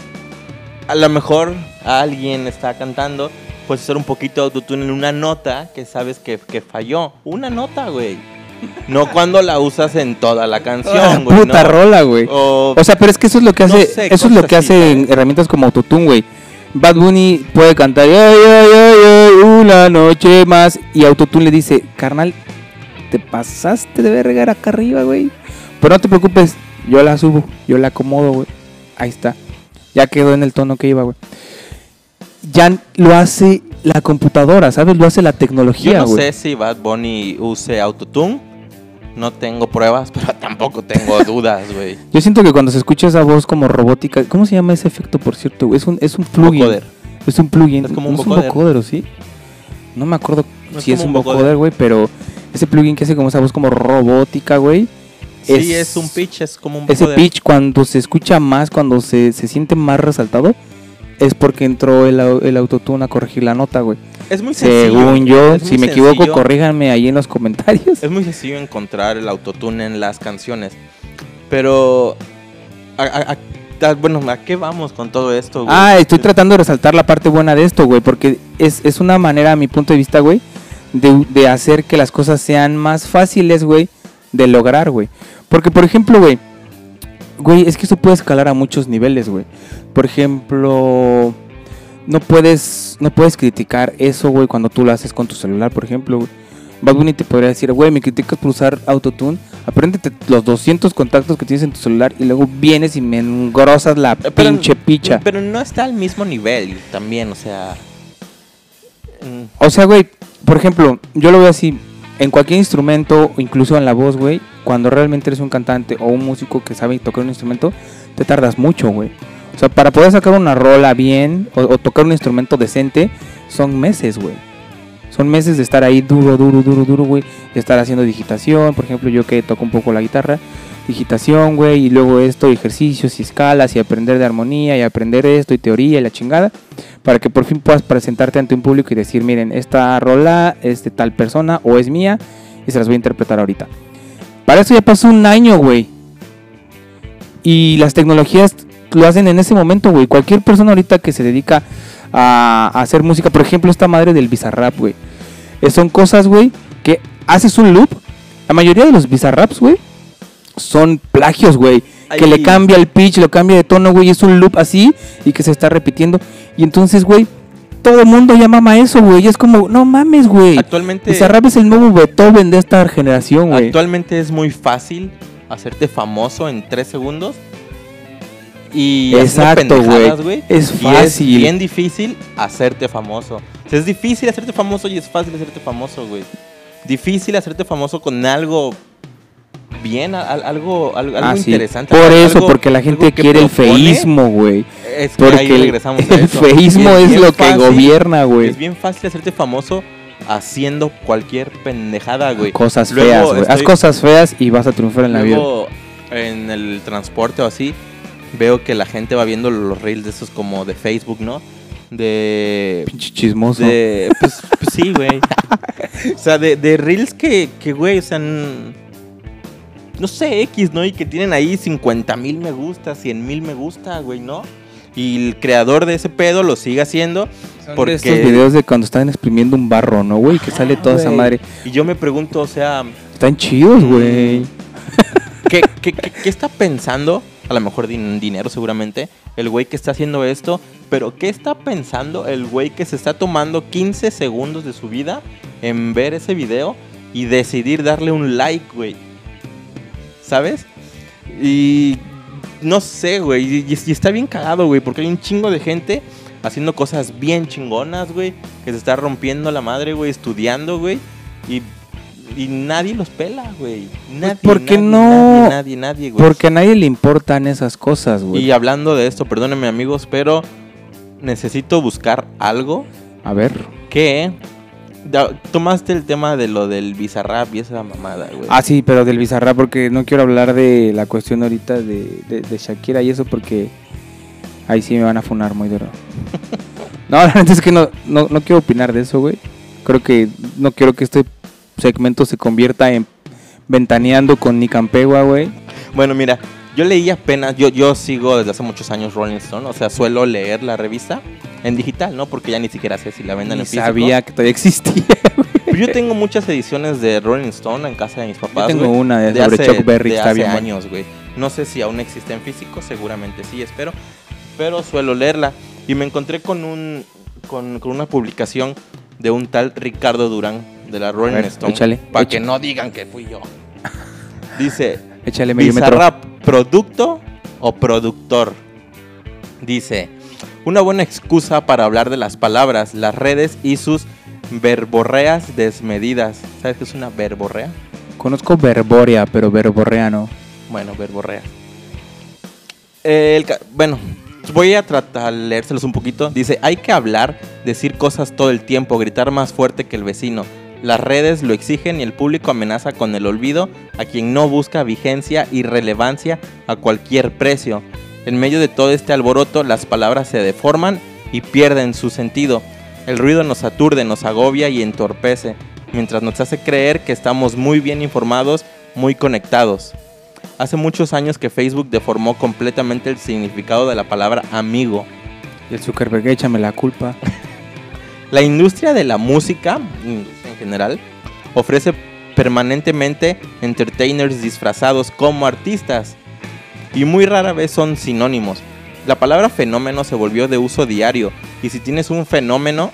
a lo mejor alguien está cantando, puedes hacer un poquito de autotune en una nota que sabes que, falló. Una nota, güey. No cuando la usas en toda la canción, ah, güey. Puta rola, güey. O, sea, pero es que eso es lo que hace, eso es lo que hace herramientas como autotune, güey. Bad Bunny puede cantar una noche más y autotune le dice, carnal, te pasaste de regar acá arriba, güey. Pero no te preocupes, yo la subo, yo la acomodo, güey. Ahí está. Ya quedó en el tono que iba, güey ya lo hace la computadora, ¿sabes? Lo hace la tecnología, Yo no sé si Bad Bunny use Autotune. No tengo pruebas, pero tampoco tengo dudas, güey. Yo siento que cuando se escucha esa voz como robótica, ¿cómo se llama ese efecto, por cierto? Es un, es un plugin. Vocoder. Es un plugin. Es como un, vocoder. ¿sí? No me acuerdo si es un vocoder, güey, pero ese plugin que hace como esa voz como robótica, güey. Sí, es, un pitch, es como un. Ese pitch cuando se escucha más, cuando se, se siente más resaltado, es porque entró el, el autotune a corregir la nota, güey. Es muy sencillo. Según yo, si me equivoco, corríjanme ahí en los comentarios. Es muy sencillo encontrar el autotune en las canciones. Pero, a, bueno, ¿a qué vamos con todo esto, güey? Ah, estoy tratando de resaltar la parte buena de esto, güey, porque es, es una manera, a mi punto de vista, güey, de, de hacer que las cosas sean más fáciles, güey, de lograr, güey. Porque, por ejemplo, güey, güey, es que esto puede escalar a muchos niveles, güey. Por ejemplo, no puedes, no puedes criticar eso, güey, cuando tú lo haces con tu celular, por ejemplo, güey. Bad Bunny te podría decir, güey, me criticas por usar autotune. Apréndete los 200 contactos que tienes en tu celular y luego vienes y me engrosas la pinche picha. Pero no está al mismo nivel también, o sea. O sea, güey, por ejemplo, yo lo veo así en cualquier instrumento, incluso en la voz, güey, cuando realmente eres un cantante o un músico que sabe tocar un instrumento, te tardas mucho, güey. O sea, para poder sacar una rola bien o, tocar un instrumento decente, son meses, güey. Son meses de estar ahí duro, duro, duro, duro, güey. De estar haciendo digitación. Por ejemplo, yo que toco un poco la guitarra. Digitación, güey. Y luego esto, ejercicios y escalas y aprender de armonía y aprender esto y teoría y la chingada. Para que por fin puedas presentarte ante un público y decir, miren, esta rola es de tal persona o es mía y se las voy a interpretar ahorita. Para eso ya pasó un año, güey. Y las tecnologías lo hacen en ese momento, güey. Cualquier persona ahorita que se dedica a, hacer música, por ejemplo, esta madre del bizarrap, güey. Eh, son cosas, güey, que haces un loop. La mayoría de los bizarraps, güey, son plagios, güey. Que le cambia el pitch, lo cambia de tono, güey. Es un loop así y que se está repitiendo. Y entonces, güey, todo el mundo ya mama eso, güey. Es como, no mames, güey. Actualmente. Bizarrap es el nuevo Beethoven de esta generación, güey. Actualmente es muy fácil hacerte famoso en tres segundos. Y Exacto, güey. Es fácil. Y es bien difícil hacerte famoso. O sea, es difícil hacerte famoso y es fácil hacerte famoso, güey. Difícil hacerte famoso con algo bien, al- algo, algo, algo Ah, sí. interesante. Por eso, porque la gente que quiere el feísmo, güey. Es que Porque ahí el, regresamos a el eso. feísmo Y es, lo que gobierna, güey. Es bien fácil hacerte famoso haciendo cualquier pendejada, güey. Cosas Luego feas, güey. Haz cosas feas y vas a triunfar en la vida. En el transporte o así, veo que la gente va viendo los reels de esos como de Facebook, ¿no? De... Pinche chismoso. de pues, pues sí, güey. o sea, de, de reels que, que, güey, o sea... No sé, X, ¿no? Y que tienen ahí 50 mil me gusta, 100 mil me gusta, güey, ¿no? Y el creador de ese pedo lo sigue haciendo. Son porque- estos videos de cuando están exprimiendo un barro, ¿no, güey? Que sale toda esa güey. madre. Y yo me pregunto, o sea... Están chidos, güey. ¿Qué, qué, qué- qué está pensando? A lo mejor din- dinero seguramente. El güey que está haciendo esto. Pero ¿qué está pensando el güey que se está tomando 15 segundos de su vida en ver ese video y decidir darle un like, güey? ¿Sabes? Y no sé, güey. Y, y está bien cagado, güey. Porque hay un chingo de gente haciendo cosas bien chingonas, güey. Que se está rompiendo la madre, güey. Estudiando, güey. Y, y nadie los pela, güey. Nadie. ¿por qué nadie, no? Nadie, nadie, nadie, güey. Porque a nadie le importan esas cosas, güey. Y hablando de esto, perdónenme amigos, pero necesito buscar algo A ver. que... Tomaste el tema de lo del Bizarrap y esa mamada, güey. Ah, sí, pero del Bizarrap, porque no quiero hablar de la cuestión ahorita de, de- de Shakira y eso, porque ahí sí me van a funar muy duro. no, la neta es que no, no, no quiero opinar de eso, güey. Creo que no quiero que este segmento se convierta en ventaneando con Nicampegua, güey. Bueno, mira, yo leí apenas, yo, yo sigo desde hace muchos años Rolling Stone, o sea, suelo leer la revista en digital, ¿no? Porque ya ni siquiera sé si la venden Ni en físico. sabía que todavía existía. Pero yo tengo muchas ediciones de Rolling Stone en casa de mis papás, Yo tengo una de, de sobre hace, Chuck Berry, de está hace bien años, güey. No sé si aún existe en físico, seguramente sí, espero. Pero suelo leerla. Y me encontré con un con, con una publicación de un tal Ricardo Durán de la Rolling ver, Stone. échale, Para que no digan que fui yo. Dice, Échale. Bizarrap, ¿producto o productor? Dice, una buena excusa para hablar de las palabras, las redes y sus verborreas desmedidas. ¿Sabes qué es una verborrea? Conozco Verborea, pero Verborrea no. Bueno, verborrea. El ca- bueno, voy a tratar de leérselos un poquito. Dice, hay que hablar, decir cosas todo el tiempo, gritar más fuerte que el vecino. Las redes lo exigen y el público amenaza con el olvido a quien no busca vigencia y relevancia a cualquier precio. En medio de todo este alboroto, las palabras se deforman y pierden su sentido. El ruido nos aturde, nos agobia y entorpece, mientras nos hace creer que estamos muy bien informados, muy conectados. Hace muchos años que Facebook deformó completamente el significado de la palabra amigo. Y el Zuckerberg, échame la culpa. La industria de la música, en general, ofrece permanentemente entertainers disfrazados como artistas y muy rara vez son sinónimos. La palabra fenómeno se volvió de uso diario y si tienes un fenómeno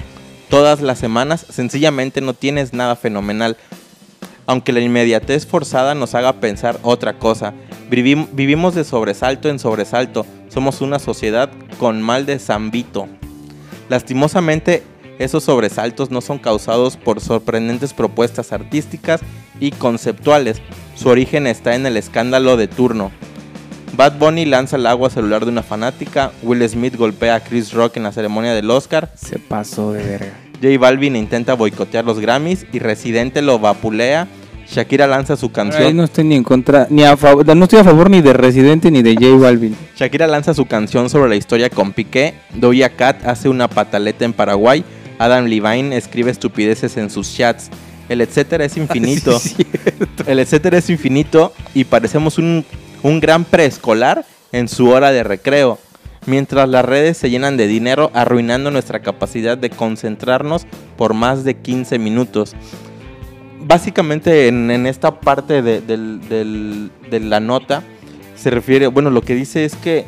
todas las semanas, sencillamente no tienes nada fenomenal. Aunque la inmediatez forzada nos haga pensar otra cosa. Vivim- vivimos de sobresalto en sobresalto. Somos una sociedad con mal de zambito. Lastimosamente, esos sobresaltos no son causados por sorprendentes propuestas artísticas y conceptuales. Su origen está en el escándalo de turno. Bad Bunny lanza el agua celular de una fanática, Will Smith golpea a Chris Rock en la ceremonia del Oscar, Se pasó de verga. J Balvin intenta boicotear los Grammys y Residente lo vapulea, Shakira lanza su canción, no estoy ni en contra, ni a favor, no estoy a favor ni de Residente ni de J Balvin. Shakira lanza su canción sobre la historia con Piqué, Doja Cat hace una pataleta en Paraguay, Adam Levine escribe estupideces en sus chats, el etcétera es infinito. Sí, sí. El etcétera es infinito y parecemos un, un gran preescolar en su hora de recreo, mientras las redes se llenan de dinero arruinando nuestra capacidad de concentrarnos por más de 15 minutos. Básicamente en, en esta parte de, del- de la nota se refiere, bueno, lo que dice es que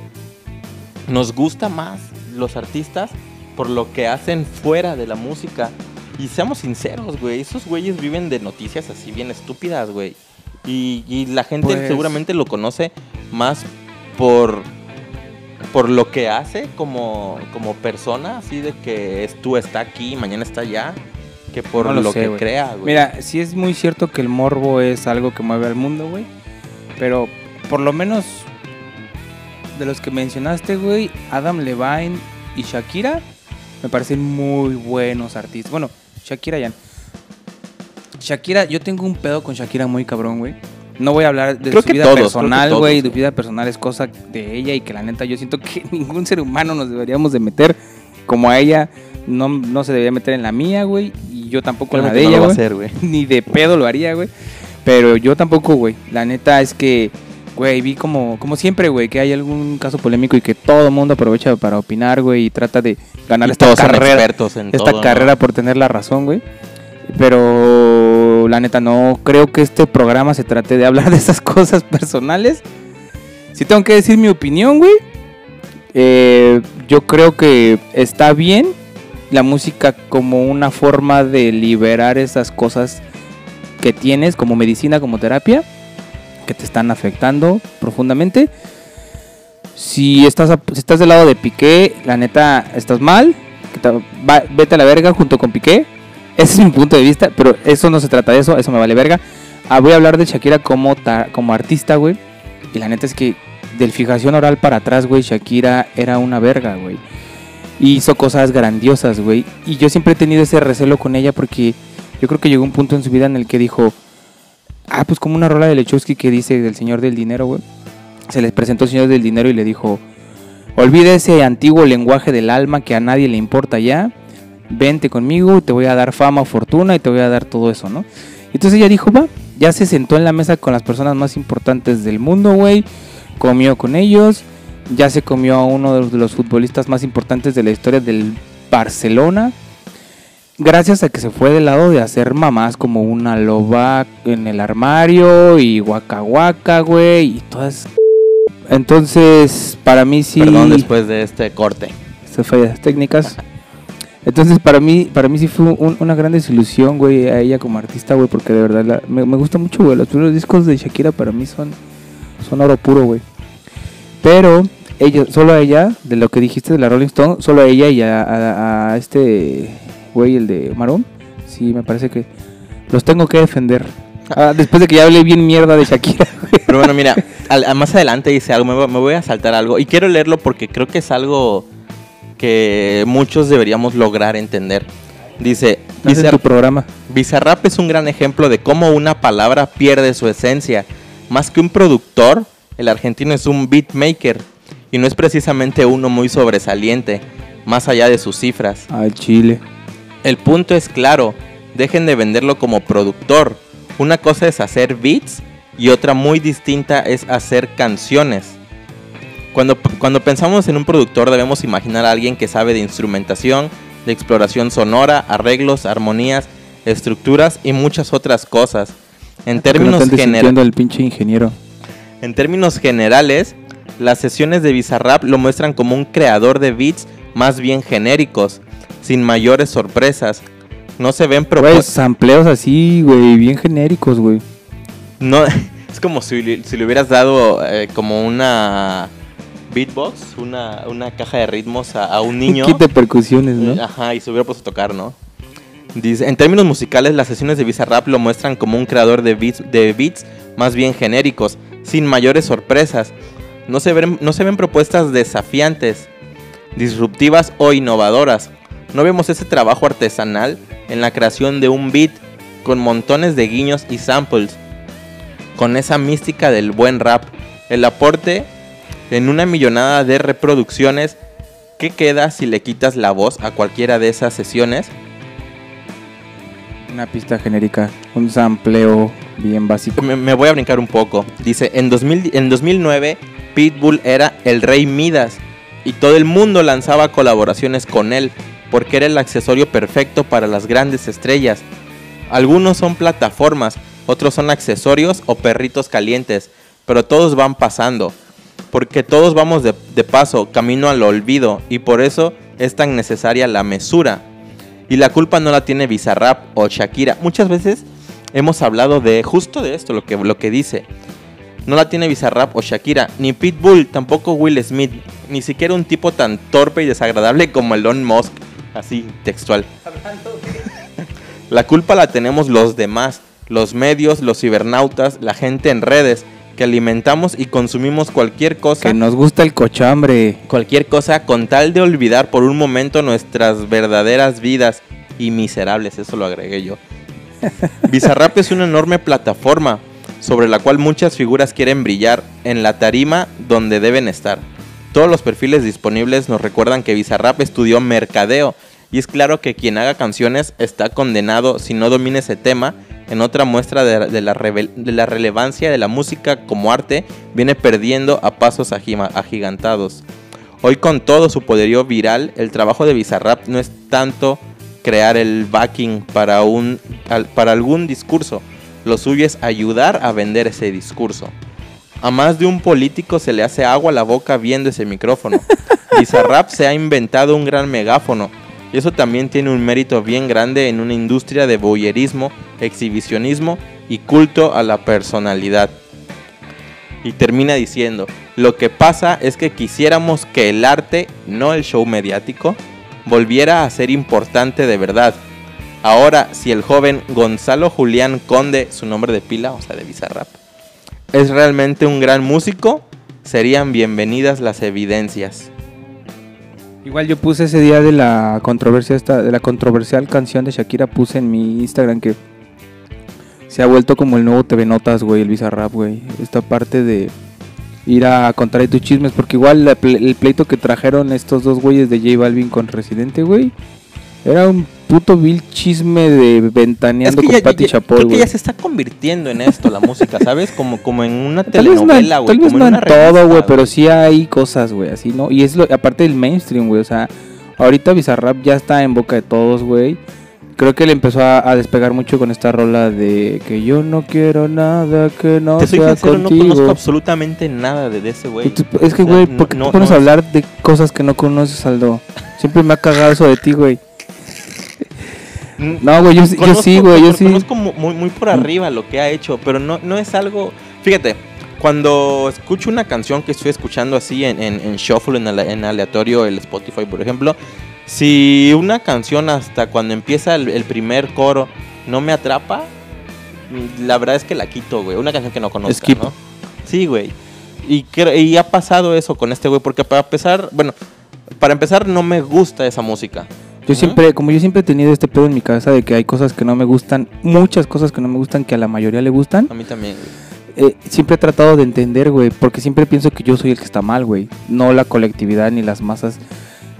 nos gusta más los artistas por lo que hacen fuera de la música. Y seamos sinceros, güey, esos güeyes viven de noticias así bien estúpidas, güey. Y, y la gente Pues- seguramente lo conoce más por por lo que hace como, como persona, así de que es, tú está aquí, mañana está allá, que por No lo, lo sé, que crea, güey. Mira, sí es muy cierto que el morbo es algo que mueve al mundo, güey. Pero por lo menos de los que mencionaste, güey, Adam Levine y Shakira me parecen muy buenos artistas. Bueno, Shakira ya. Shakira, yo tengo un pedo con Shakira muy cabrón, güey. No voy a hablar de Creo su vida todos, personal, güey. güey. Su vida personal es cosa de ella y que la neta yo siento que ningún ser humano nos deberíamos de meter como a ella. No, no se debería meter en la mía, güey. Y yo tampoco en la de no ella, güey. ni de pedo lo haría, güey. Pero yo tampoco, güey. La neta es que, güey, vi como, como siempre, güey, que hay algún caso polémico y que todo el mundo aprovecha para opinar, güey, y trata de ganar Y esta todos son carrera, expertos en esta todo, ¿no? carrera por tener la razón, güey. Pero la neta no creo que este programa se trate de hablar de esas cosas personales. Si tengo que decir mi opinión, güey. eh, yo creo que está bien la música como una forma de liberar esas cosas que tienes como medicina, como terapia, que te están afectando profundamente. Si estás, si estás del lado de Piqué, la neta estás mal. vete a la verga junto con Piqué. Ese es mi punto de vista, pero eso no se trata de eso, eso me vale verga. Ah, voy a hablar de Shakira como, como artista, güey. Y la neta es que del fijación oral para atrás, güey, Shakira era una verga, güey. Hizo cosas grandiosas, güey. Y yo siempre he tenido ese recelo con ella porque yo creo que llegó un punto en su vida en el que dijo, ah, pues como una rola de Lechowski que dice del Señor del Dinero, güey. Se les presentó el Señor del Dinero y le dijo, olvida ese antiguo lenguaje del alma que a nadie le importa ya. Vente conmigo, te voy a dar fama, fortuna y te voy a dar todo eso, ¿no? Entonces ella dijo, va, ya se sentó en la mesa con las personas más importantes del mundo, güey. Comió con ellos, ya se comió a uno de los futbolistas más importantes de la historia del Barcelona. Gracias a que se fue del lado de hacer mamás como una loba en el armario y guaca guaca, güey, y todas. Entonces, para mí sí. Perdón después de este corte. Estas fallas técnicas. Entonces, para mí, para mí sí fue un- una gran desilusión, güey, a ella como artista, güey, porque de verdad la- me, me gusta mucho, güey. Los primeros discos de Shakira para mí son, son oro puro, güey. Pero, ella, solo a ella, de lo que dijiste de la Rolling Stone, solo a ella y a, a- a este güey, el de Marón, sí, me parece que los tengo que defender. Ah, después de que ya hablé bien mierda de Shakira, güey. Pero bueno, mira, al- más adelante dice algo, me, voy- me voy a saltar algo. Y quiero leerlo porque creo que es algo que muchos deberíamos lograr entender. Dice, Bizar- tu programa. Bizarrap es un gran ejemplo de cómo una palabra pierde su esencia. Más que un productor, el argentino es un beatmaker. Y no es precisamente uno muy sobresaliente, más allá de sus cifras. Al Chile. El punto es claro, dejen de venderlo como productor. Una cosa es hacer beats y otra muy distinta es hacer canciones. Cuando, cuando pensamos en un productor debemos imaginar a alguien que sabe de instrumentación, de exploración sonora, arreglos, armonías, estructuras y muchas otras cosas. En no términos, el pinche ingeniero. en términos generales, las sesiones de Bizarrap lo muestran como un creador de beats más bien genéricos, sin mayores sorpresas. No se ven propuestas. sampleos así, güey, bien genéricos, güey. No, es como si, le- si le hubieras dado eh, como una beatbox, una, una caja de ritmos a, a un niño. Un kit de percusiones, Eh, ¿no? Ajá, y se hubiera puesto a tocar, ¿no? Dice, en términos musicales, las sesiones de Bizarrap lo muestran como un creador de beats, de beats más bien genéricos, sin mayores sorpresas. No se, ven, no se ven propuestas desafiantes, disruptivas o innovadoras. No vemos ese trabajo artesanal en la creación de un beat con montones de guiños y samples, con esa mística del buen rap. El aporte en una millonada de reproducciones ¿Qué queda si le quitas la voz a cualquiera de esas sesiones? Una pista genérica, un sampleo bien básico. Me, me voy a brincar un poco. Dice, en, 2000 en 2009 Pitbull era el rey Midas y todo el mundo lanzaba colaboraciones con él porque era el accesorio perfecto para las grandes estrellas. Algunos son plataformas, otros son accesorios o perritos calientes, pero todos van pasando. Porque todos vamos de, de paso, camino al olvido, y por eso es tan necesaria la mesura. Y la culpa no la tiene Bizarrap o Shakira. Muchas veces hemos hablado de justo de esto, lo que, lo que dice. No la tiene Bizarrap o Shakira, ni Pitbull, tampoco Will Smith. ni siquiera un tipo tan torpe y desagradable como Elon Musk, así textual. La culpa la tenemos los demás, los medios, los cibernautas, la gente en redes, que alimentamos y consumimos cualquier cosa. Que nos gusta el cochambre. Cualquier cosa con tal de olvidar por un momento nuestras verdaderas vidas y miserables, eso lo agregué yo. Bizarrap es una enorme plataforma sobre la cual muchas figuras quieren brillar en la tarima donde deben estar. Todos los perfiles disponibles nos recuerdan que Bizarrap estudió mercadeo y es claro que quien haga canciones está condenado si no domina ese tema. En otra muestra de, la, relevancia de la música como arte, viene perdiendo a pasos agigantados. Hoy con todo su poderío viral, el trabajo de Bizarrap no es tanto crear el backing para, un, para algún discurso, lo suyo es ayudar a vender ese discurso. A más de un político se le hace agua a la boca viendo ese micrófono. Bizarrap se ha inventado un gran megáfono. Y eso también tiene un mérito bien grande en una industria de boyerismo, exhibicionismo y culto a la personalidad. Y termina diciendo, lo que pasa es que quisiéramos que el arte, no el show mediático, volviera a ser importante de verdad Ahora, si el joven Gonzalo Julián Conde, su nombre de pila, o sea, de Bizarrap, es realmente un gran músico, serían bienvenidas las evidencias. Igual yo puse ese día de la controversia esta, de la controversial canción de Shakira, puse en mi Instagram que se ha vuelto como el nuevo TV Notas, güey, el Bizarrap, güey. Esta parte de ir a contar tus chismes, porque igual el pleito que trajeron estos dos güeyes de J Balvin con Residente, güey, era un puto vil chisme de ventaneando con Pati Chapoy, Creo que ya se está convirtiendo en esto la música, ¿sabes? Como, como en una telenovela, güey. Tal vez no en, todo, güey, pero sí hay cosas, güey, así, ¿no? Y es lo, aparte del mainstream, güey, o sea, ahorita Bizarrap ya está en boca de todos, güey. Creo que le empezó a, despegar mucho con esta rola de que yo no quiero nada que no Te soy sea sincero, no conozco absolutamente nada de ese güey. Es que, güey, ¿por qué no, te pones a hablar de cosas que no conoces, Aldo? Siempre me ha cagado eso de ti, güey. No, güey, yo, sí, güey, yo sí. Conozco muy, muy por arriba lo que ha hecho, pero no, no es algo... Fíjate, cuando escucho una canción que estoy escuchando así en, en, shuffle, en, en, aleatorio, el Spotify, por ejemplo, si una canción hasta cuando empieza el, primer coro no me atrapa, la verdad es que la quito, güey. Una canción que no conozco, ¿no? Sí, güey. Y, y ha pasado eso con este güey, porque para empezar, bueno, para empezar no me gusta esa música. Yo siempre, como yo siempre he tenido este pedo en mi cabeza de que hay cosas que no me gustan, muchas cosas que no me gustan que a la mayoría le gustan. A mí también, eh, siempre he tratado de entender, güey, porque siempre pienso que yo soy el que está mal, güey. No la colectividad ni las masas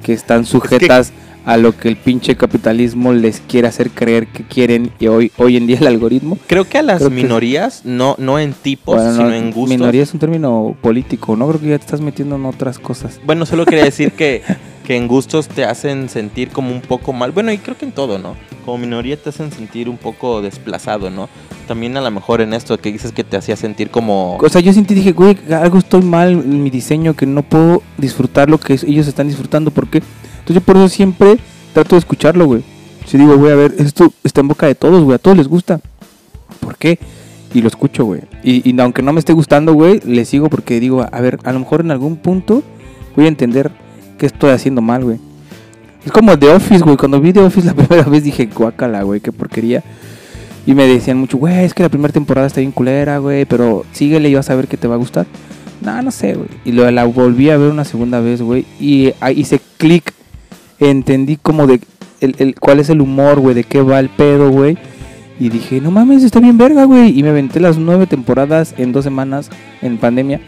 que están sujetas a lo que el pinche capitalismo les quiere hacer creer que quieren y hoy, hoy en día el algoritmo. Creo que a las minorías, no, no en tipos, sino en gustos. Minoría es un término político, ¿no? Creo que ya te estás metiendo en otras cosas. Bueno, solo quería decir que que en gustos te hacen sentir como un poco mal. Bueno, y creo que en todo, ¿no? Como minoría te hacen sentir un poco desplazado, ¿no? También a lo mejor en esto que dices que te hacía sentir como... O sea, yo sentí, dije, güey, algo estoy mal en mi diseño, que no puedo disfrutar lo que ellos están disfrutando. ¿Por qué? Entonces yo por eso siempre trato de escucharlo, güey. Si digo, güey, a ver, esto está en boca de todos, güey, a todos les gusta. ¿Por qué? Y lo escucho, güey. Y, aunque no me esté gustando, güey, le sigo porque digo, a ver, a lo mejor en algún punto voy a entender ¿qué estoy haciendo mal, güey? Es como The Office, güey. Cuando vi The Office la primera vez dije, guácala, güey, qué porquería. Y me decían mucho, güey, es que la primera temporada está bien culera, güey, pero síguele y vas a ver que te va a gustar. No, no sé, güey. Y lo, la volví a ver una segunda vez, güey. Y ahí hice clic. Entendí como de el, el, cuál es el humor, güey, de qué va el pedo, güey. Y dije, no mames, está bien verga, güey. Y me aventé las nueve temporadas en dos semanas en pandemia.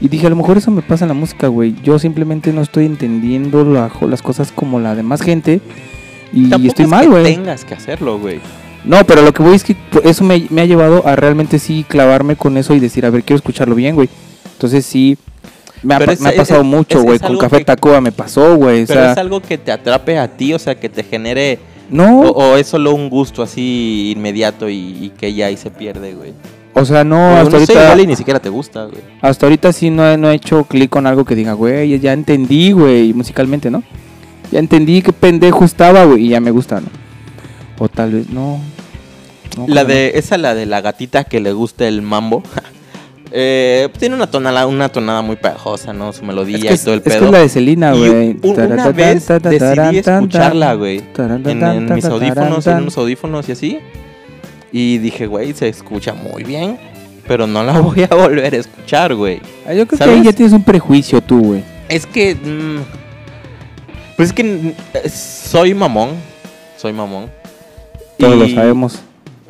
Y dije, a lo mejor eso me pasa en la música, güey. Yo simplemente no estoy entendiendo las cosas como la demás gente. Y estoy mal, güey. tengas que hacerlo, güey. No, pero lo que voy es que eso me, ha llevado a realmente sí clavarme con eso y decir, a ver, quiero escucharlo bien, güey. Entonces sí, me ha, pasado mucho, güey. Con Café Tacoa me pasó, güey. Pero es algo que te atrape a ti, o sea, que te genere... No. O, es solo un gusto así inmediato y, y que ya ahí se pierde, güey. O sea, no, hasta ahorita. ni siquiera te gusta, güey. Hasta ahorita sí no he, no he hecho clic con algo que diga, güey, ya entendí, güey, musicalmente, ¿no? Ya entendí qué pendejo estaba, güey, y ya me gusta, ¿no? O tal vez no. la de, esa la de la gatita que le gusta el mambo. Eh, tiene una tonada, una tonada muy pegajosa, ¿no? Su melodía Es que, y todo el es que pedo. es la de Selena, güey. un- una vez decidí escucharla, güey. En, en mis audífonos, en unos audífonos y así. Y dije, güey, se escucha muy bien. Pero no la voy a volver a escuchar, güey. Ah, Yo creo ¿Sabes? que ahí ya tienes un prejuicio tú, güey. Es que. mm, pues es que mm, soy mamón. Soy mamón. Todos lo sabemos.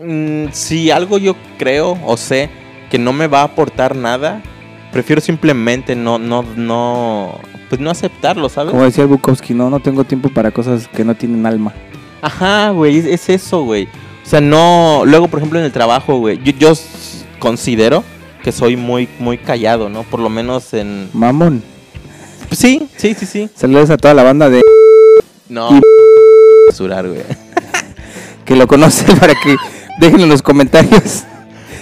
mm, si algo yo creo o sé que no me va a aportar nada, prefiero simplemente no, no, no. Pues no aceptarlo, ¿sabes? Como decía Bukowski, no, no tengo tiempo para cosas que no tienen alma. Ajá, güey, es, es eso, güey. O sea, no. Luego, por ejemplo, en el trabajo, güey, yo, yo considero que soy muy, muy callado, ¿no? Por lo menos en. Mamón. Pues sí, sí, sí, sí. Saludos a toda la banda de No. Censurar, güey. que lo conoce para que dejen en los comentarios.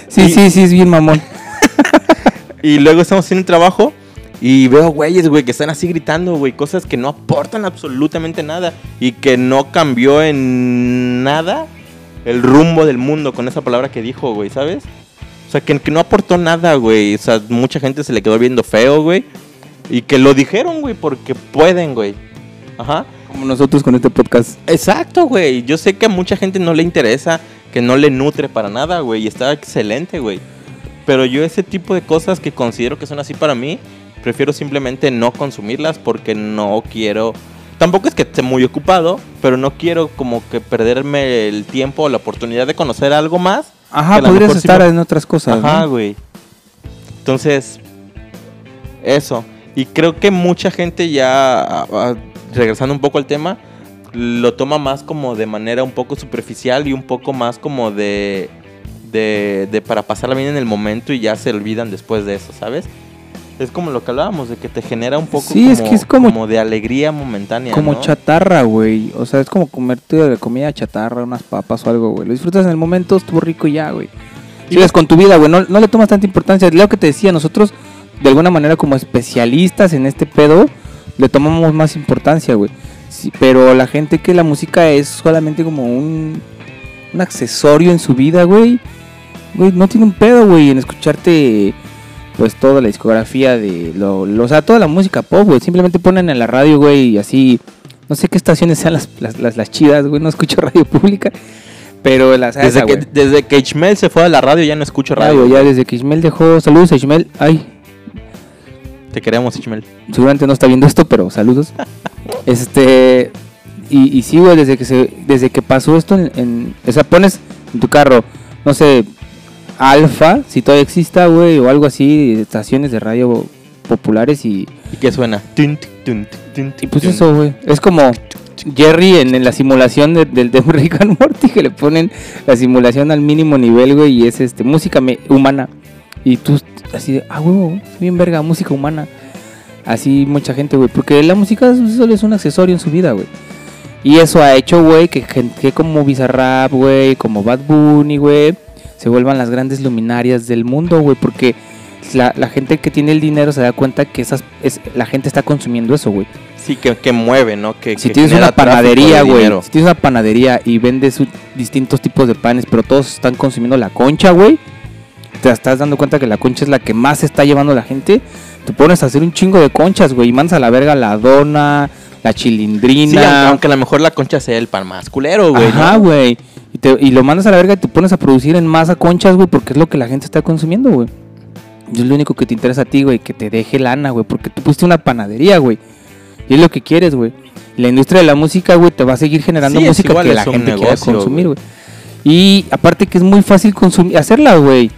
Sí, Y- sí, sí, es bien mamón. Y luego estamos haciendo un trabajo y veo güeyes, güey, que están así gritando, güey, cosas que no aportan absolutamente nada y que no cambió en nada el rumbo del mundo con esa palabra que dijo, güey, ¿sabes? O sea, que, que no aportó nada, güey. O sea, mucha gente se le quedó viendo feo, güey. Y que lo dijeron, güey, porque pueden, güey. Ajá. Como nosotros con este podcast. Exacto, güey. Yo sé que a mucha gente no le interesa, que no le nutre para nada, güey. Y está excelente, güey. Pero yo ese tipo de cosas que considero que son así para mí, prefiero simplemente no consumirlas porque no quiero... Tampoco es que esté muy ocupado, pero no quiero como que perderme el tiempo o la oportunidad de conocer algo más. Ajá, podrías estar me- en otras cosas. Ajá, ¿no? güey. Entonces, eso. Y creo que mucha gente ya, regresando un poco al tema, lo toma más como de manera un poco superficial y un poco más como de, de, de para pasarla bien en el momento y ya se olvidan después de eso, ¿sabes? Es como lo que hablábamos, de que te genera un poco Sí, como, es que es como- de alegría momentánea. Como ¿no? chatarra, güey. O sea, es como comerte de comida chatarra, unas papas o algo, güey. Lo disfrutas en el momento, estuvo rico y ya, güey. Sigues con tu vida, güey. No, no le tomas tanta importancia. Lo que te decía, nosotros, de alguna manera, como especialistas en este pedo, le tomamos más importancia, güey. Sí, pero la gente que la música es solamente como un, un accesorio en su vida, güey. Güey, no tiene un pedo, güey, en escucharte pues toda la discografía de lo, lo- o sea, toda la música pop, güey, simplemente ponen en la radio, güey, y así no sé qué estaciones sean las, las, las, las chidas, güey, no escucho radio pública, pero las Desde esa, que, desde que Ishmael se fue a la radio ya no escucho radio. ya desde que Ishmael dejó, saludos a Ishmael, ay, Te queremos, Ishmael. seguramente no está viendo esto, pero saludos. Este y, y sí, güey, desde que se desde que pasó esto en, en- o sea, pones en tu carro, no sé, Alfa, si todavía exista, güey, o algo así, estaciones de radio populares y ¿Y qué suena? Y pues eso, güey, es como Jerry en, en la simulación de- del de, Rick and Morty que le ponen la simulación al mínimo nivel, güey, y es este música me- humana. Y tú así de, ah, güey, bien verga, música humana. Así mucha gente, güey, porque la música solo es un accesorio en su vida, güey. Y eso ha hecho, güey, que gente como Bizarrap, güey, como Bad Bunny, güey, se vuelvan las grandes luminarias del mundo, güey, porque la, la gente que tiene el dinero se da cuenta que esas es, la gente está consumiendo eso, güey. Sí, que, que mueve, ¿no? Que, Si que tienes una panadería, güey, si tienes una panadería y vendes distintos tipos de panes, pero todos están consumiendo la concha, güey, te estás dando cuenta que la concha es la que más está llevando la gente, te pones a hacer un chingo de conchas, güey, y mandas a la verga la dona, la Sí, chilindrina. aunque, aunque a lo mejor la concha sea el pan más culero, güey. Ajá, ¿no? Y, te- y lo mandas a la verga y te pones a producir en masa conchas, güey, porque es lo que la gente está consumiendo, güey. Y es lo único que te interesa a ti, güey, que te deje lana, güey, porque tú pusiste una panadería, güey. Y es lo que quieres, güey. La industria de la música, güey, te va a seguir generando Sí, música igual, que la gente quiera negocio, consumir, güey. Y aparte que es muy fácil consumir, hacerla, güey. O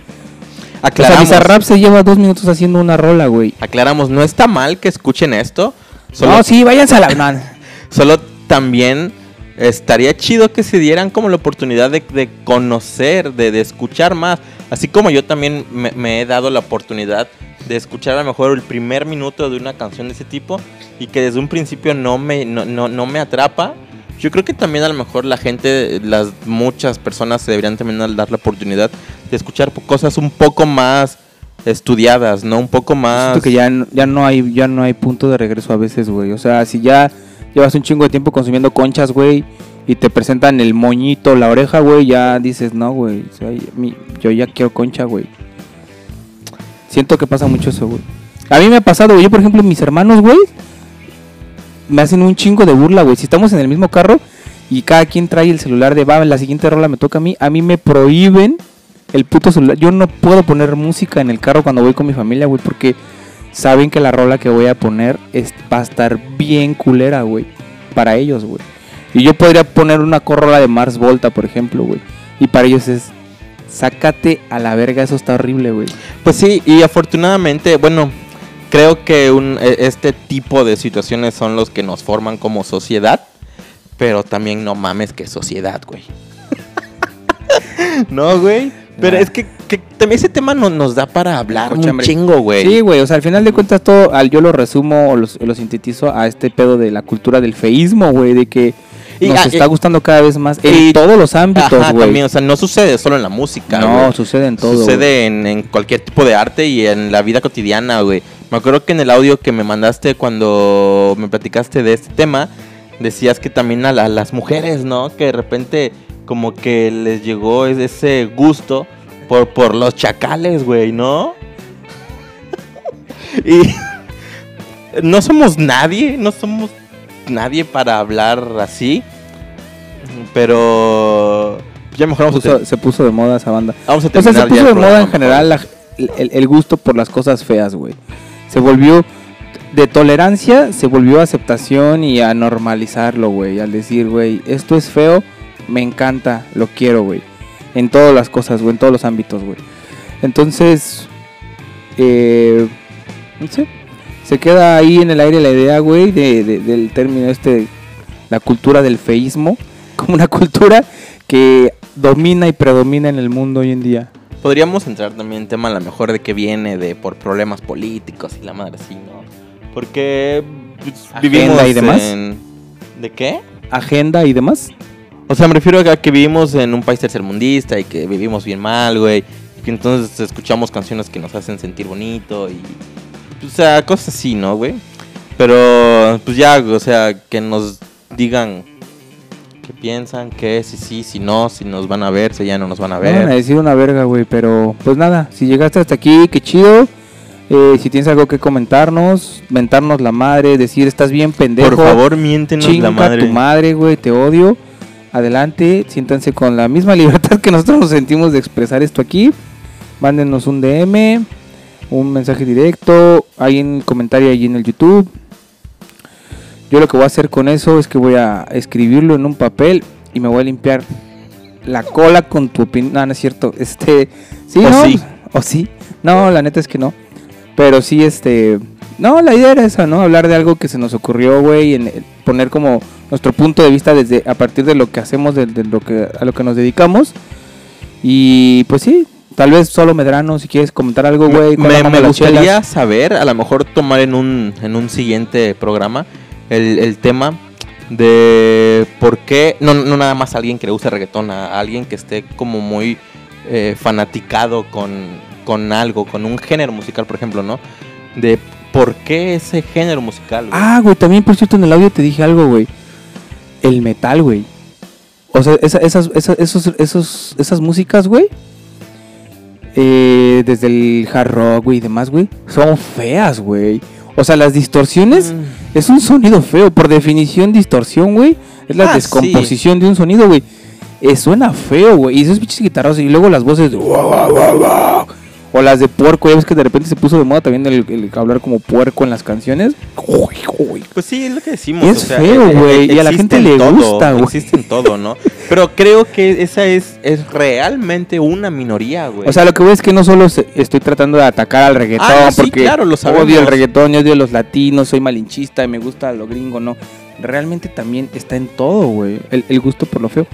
sea, Aclaramos, Bizarrap se lleva dos minutos haciendo una rola, güey. aclaramos, no está mal que escuchen esto. Solo, No, sí, váyanse a la... solo también estaría chido que se dieran como la oportunidad de, de conocer, de, de escuchar más. Así como yo también me, he dado la oportunidad de escuchar a lo mejor el primer minuto de una canción de ese tipo y que desde un principio no me, no, no, no me atrapa. Yo creo que también a lo mejor la gente, las muchas personas se deberían también dar la oportunidad de escuchar cosas un poco más estudiadas, ¿no? Un poco más... Siento que ya, no- ya no hay ya no hay punto de regreso a veces, güey. O sea, si ya llevas un chingo de tiempo consumiendo conchas, güey, y te presentan el moñito, la oreja, güey, ya dices, no, güey. o sea, mi- yo ya quiero concha, güey. Siento que pasa mucho eso, güey. A mí me ha pasado, güey. Yo, por ejemplo, mis hermanos, güey, me hacen un chingo de burla, güey. Si estamos en el mismo carro y cada quien trae el celular de, va, la siguiente rola me toca a mí, a mí me prohíben el puto celular. Yo no puedo poner música en el carro cuando voy con mi familia, güey, porque saben que la rola que voy a poner es, va a estar bien culera, güey. Para ellos, güey. Y yo podría poner una corrola de Mars Volta, por ejemplo, güey. Y para ellos es, sácate a la verga, eso está horrible, güey. Pues sí, y afortunadamente, bueno, creo que e- este tipo de situaciones son los que nos forman como sociedad. Pero también no mames que sociedad, güey. no, güey. Pero Nah. es que, que también ese tema no, nos da para hablar un chingo, güey. Sí, güey, o sea, al final de cuentas todo, al, yo lo resumo o lo, lo sintetizo a este pedo de la cultura del feísmo, güey, de que Y, nos ah, está gustando cada vez más en y- todos los ámbitos, güey. también, o sea, no sucede solo en la música, No, güey. sucede en todo. Sucede en, en cualquier tipo de arte y en la vida cotidiana, güey. Me acuerdo que en el audio que me mandaste cuando me platicaste de este tema, decías que también a, la- las mujeres, ¿no? Que de repente como que les llegó es- ese gusto por, por los chacales, güey, ¿no? y no somos nadie, no somos nadie para hablar así, pero ya mejor Se vamos a, puso, se puso de moda esa banda. vamos a O sea, se terminar ya puso de moda en general la- el, el gusto por las cosas feas, güey. Se volvió de tolerancia, se volvió aceptación y a normalizarlo, güey. Al decir, güey, esto es feo, me encanta, lo quiero, güey. En todas las cosas, güey, en todos los ámbitos, güey. Entonces, eh, no sé, se queda ahí en el aire la idea, güey, de, de- del término este, la cultura del feísmo, como una cultura que domina y predomina en el mundo hoy en día. Podríamos entrar también en tema a lo mejor de que viene de por problemas políticos y la madre así, ¿no? Porque pues, Agenda vivimos y demás. en... ¿De qué? Agenda y demás. O sea, me refiero a que vivimos en un país tercermundista y que vivimos bien mal, güey. Y que entonces escuchamos canciones que nos hacen sentir bonito y... O sea, cosas así, ¿no, güey? Pero, pues ya, o sea, que nos digan qué piensan, qué, si sí, si no, si nos van a ver, si ya no nos van a Me van a ver. decir una verga, güey, pero pues nada, si llegaste hasta aquí, qué chido. Eh, si tienes algo que comentarnos, mentarnos la madre, decir estás bien pendejo. Por favor, miéntenos chinga la madre. tu madre, güey, te odio. Adelante, siéntanse con la misma libertad que nosotros nos sentimos de expresar esto aquí. Mándenos un DM, un mensaje directo, en el comentario, ahí en el YouTube. Yo lo que voy a hacer con eso es que voy a escribirlo en un papel y me voy a limpiar la cola con tu opinión. No, no es cierto. Este, sí, O ¿no? sí. O sí. No, la neta es que no. Pero sí, este. No, la idea era esa, ¿no? Hablar de algo que se nos ocurrió, güey, poner como nuestro punto de vista desde a partir de lo que hacemos, de, de lo que a lo que nos dedicamos. Y pues sí, tal vez solo Medrano, si quieres comentar algo, güey. me, me gustaría saber, a lo mejor tomar en un, en un siguiente programa el, el tema de por qué, no, no nada más alguien que le guste reggaetón, a alguien que esté como muy eh, fanaticado con, con algo, con un género musical, por ejemplo, ¿no? De por qué ese género musical. güey. Ah, güey, también por cierto en el audio te dije algo, güey. El metal, güey. O sea, esa- esas, esas, esos, esos, esas músicas, güey. eh, desde el hard rock, güey, y demás, güey. Son feas, güey. O sea, las distorsiones Mm. es un sonido feo. Por definición, distorsión, güey. Es la Ah, descomposición de un sonido, güey. Eh, suena feo, güey. Y esos pinches guitarros. Y luego las voces. de O las de puerco. Ya ves que de repente se puso de moda también el, el hablar como puerco en las canciones. Uy, uy. Pues sí, es lo que decimos. Es feo, güey, y a la gente en le todo, gusta, güey. Existe en todo, ¿no? Pero creo que esa es, es realmente una minoría, güey. O sea, lo que veo es que no solo estoy tratando de atacar al reggaetón, Ah, no, sí, porque claro, lo sabemos. odio el reggaetón, yo odio a los latinos, soy malinchista y me gusta lo gringo, no. Realmente también está en todo, güey. El, el gusto por lo feo.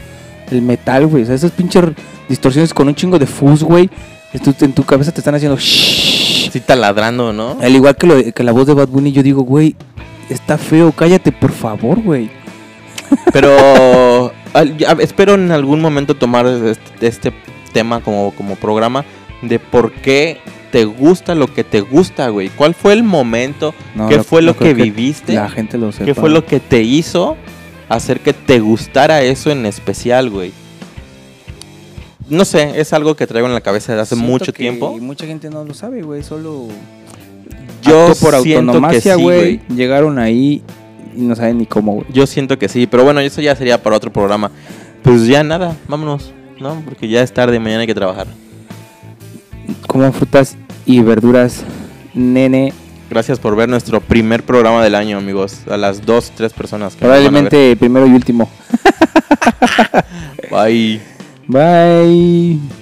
El metal, güey. O sea, esas pinches distorsiones con un chingo de fuzz, güey. Esto- En tu cabeza te están haciendo shhh. sí taladrando, ¿no? Al igual que, lo, que la voz de Bad Bunny, yo digo, güey, está feo, cállate, por favor, güey. Pero al- ya- espero en algún momento tomar este, este tema como, como programa de por qué te gusta lo que te gusta, güey. ¿Cuál fue el momento? No, ¿Qué fue lo creo que viviste? La gente lo sepa. ¿Qué fue lo que te hizo hacer que te gustara eso en especial, güey? No sé, es algo que traigo en la cabeza desde hace Siento mucho que tiempo. mucha gente no lo sabe, güey. Solo. Yo por siento que autonomacia, sí, güey. Llegaron ahí y no saben ni cómo, güey. Yo siento que sí, pero bueno, eso ya sería para otro programa. Pues ya nada, vámonos, ¿no? Porque ya es tarde, mañana hay que trabajar. Coman frutas y verduras, nene. Gracias por ver nuestro primer programa del año, amigos. A las dos, tres personas que nos Probablemente primero y último. Bye. Bye.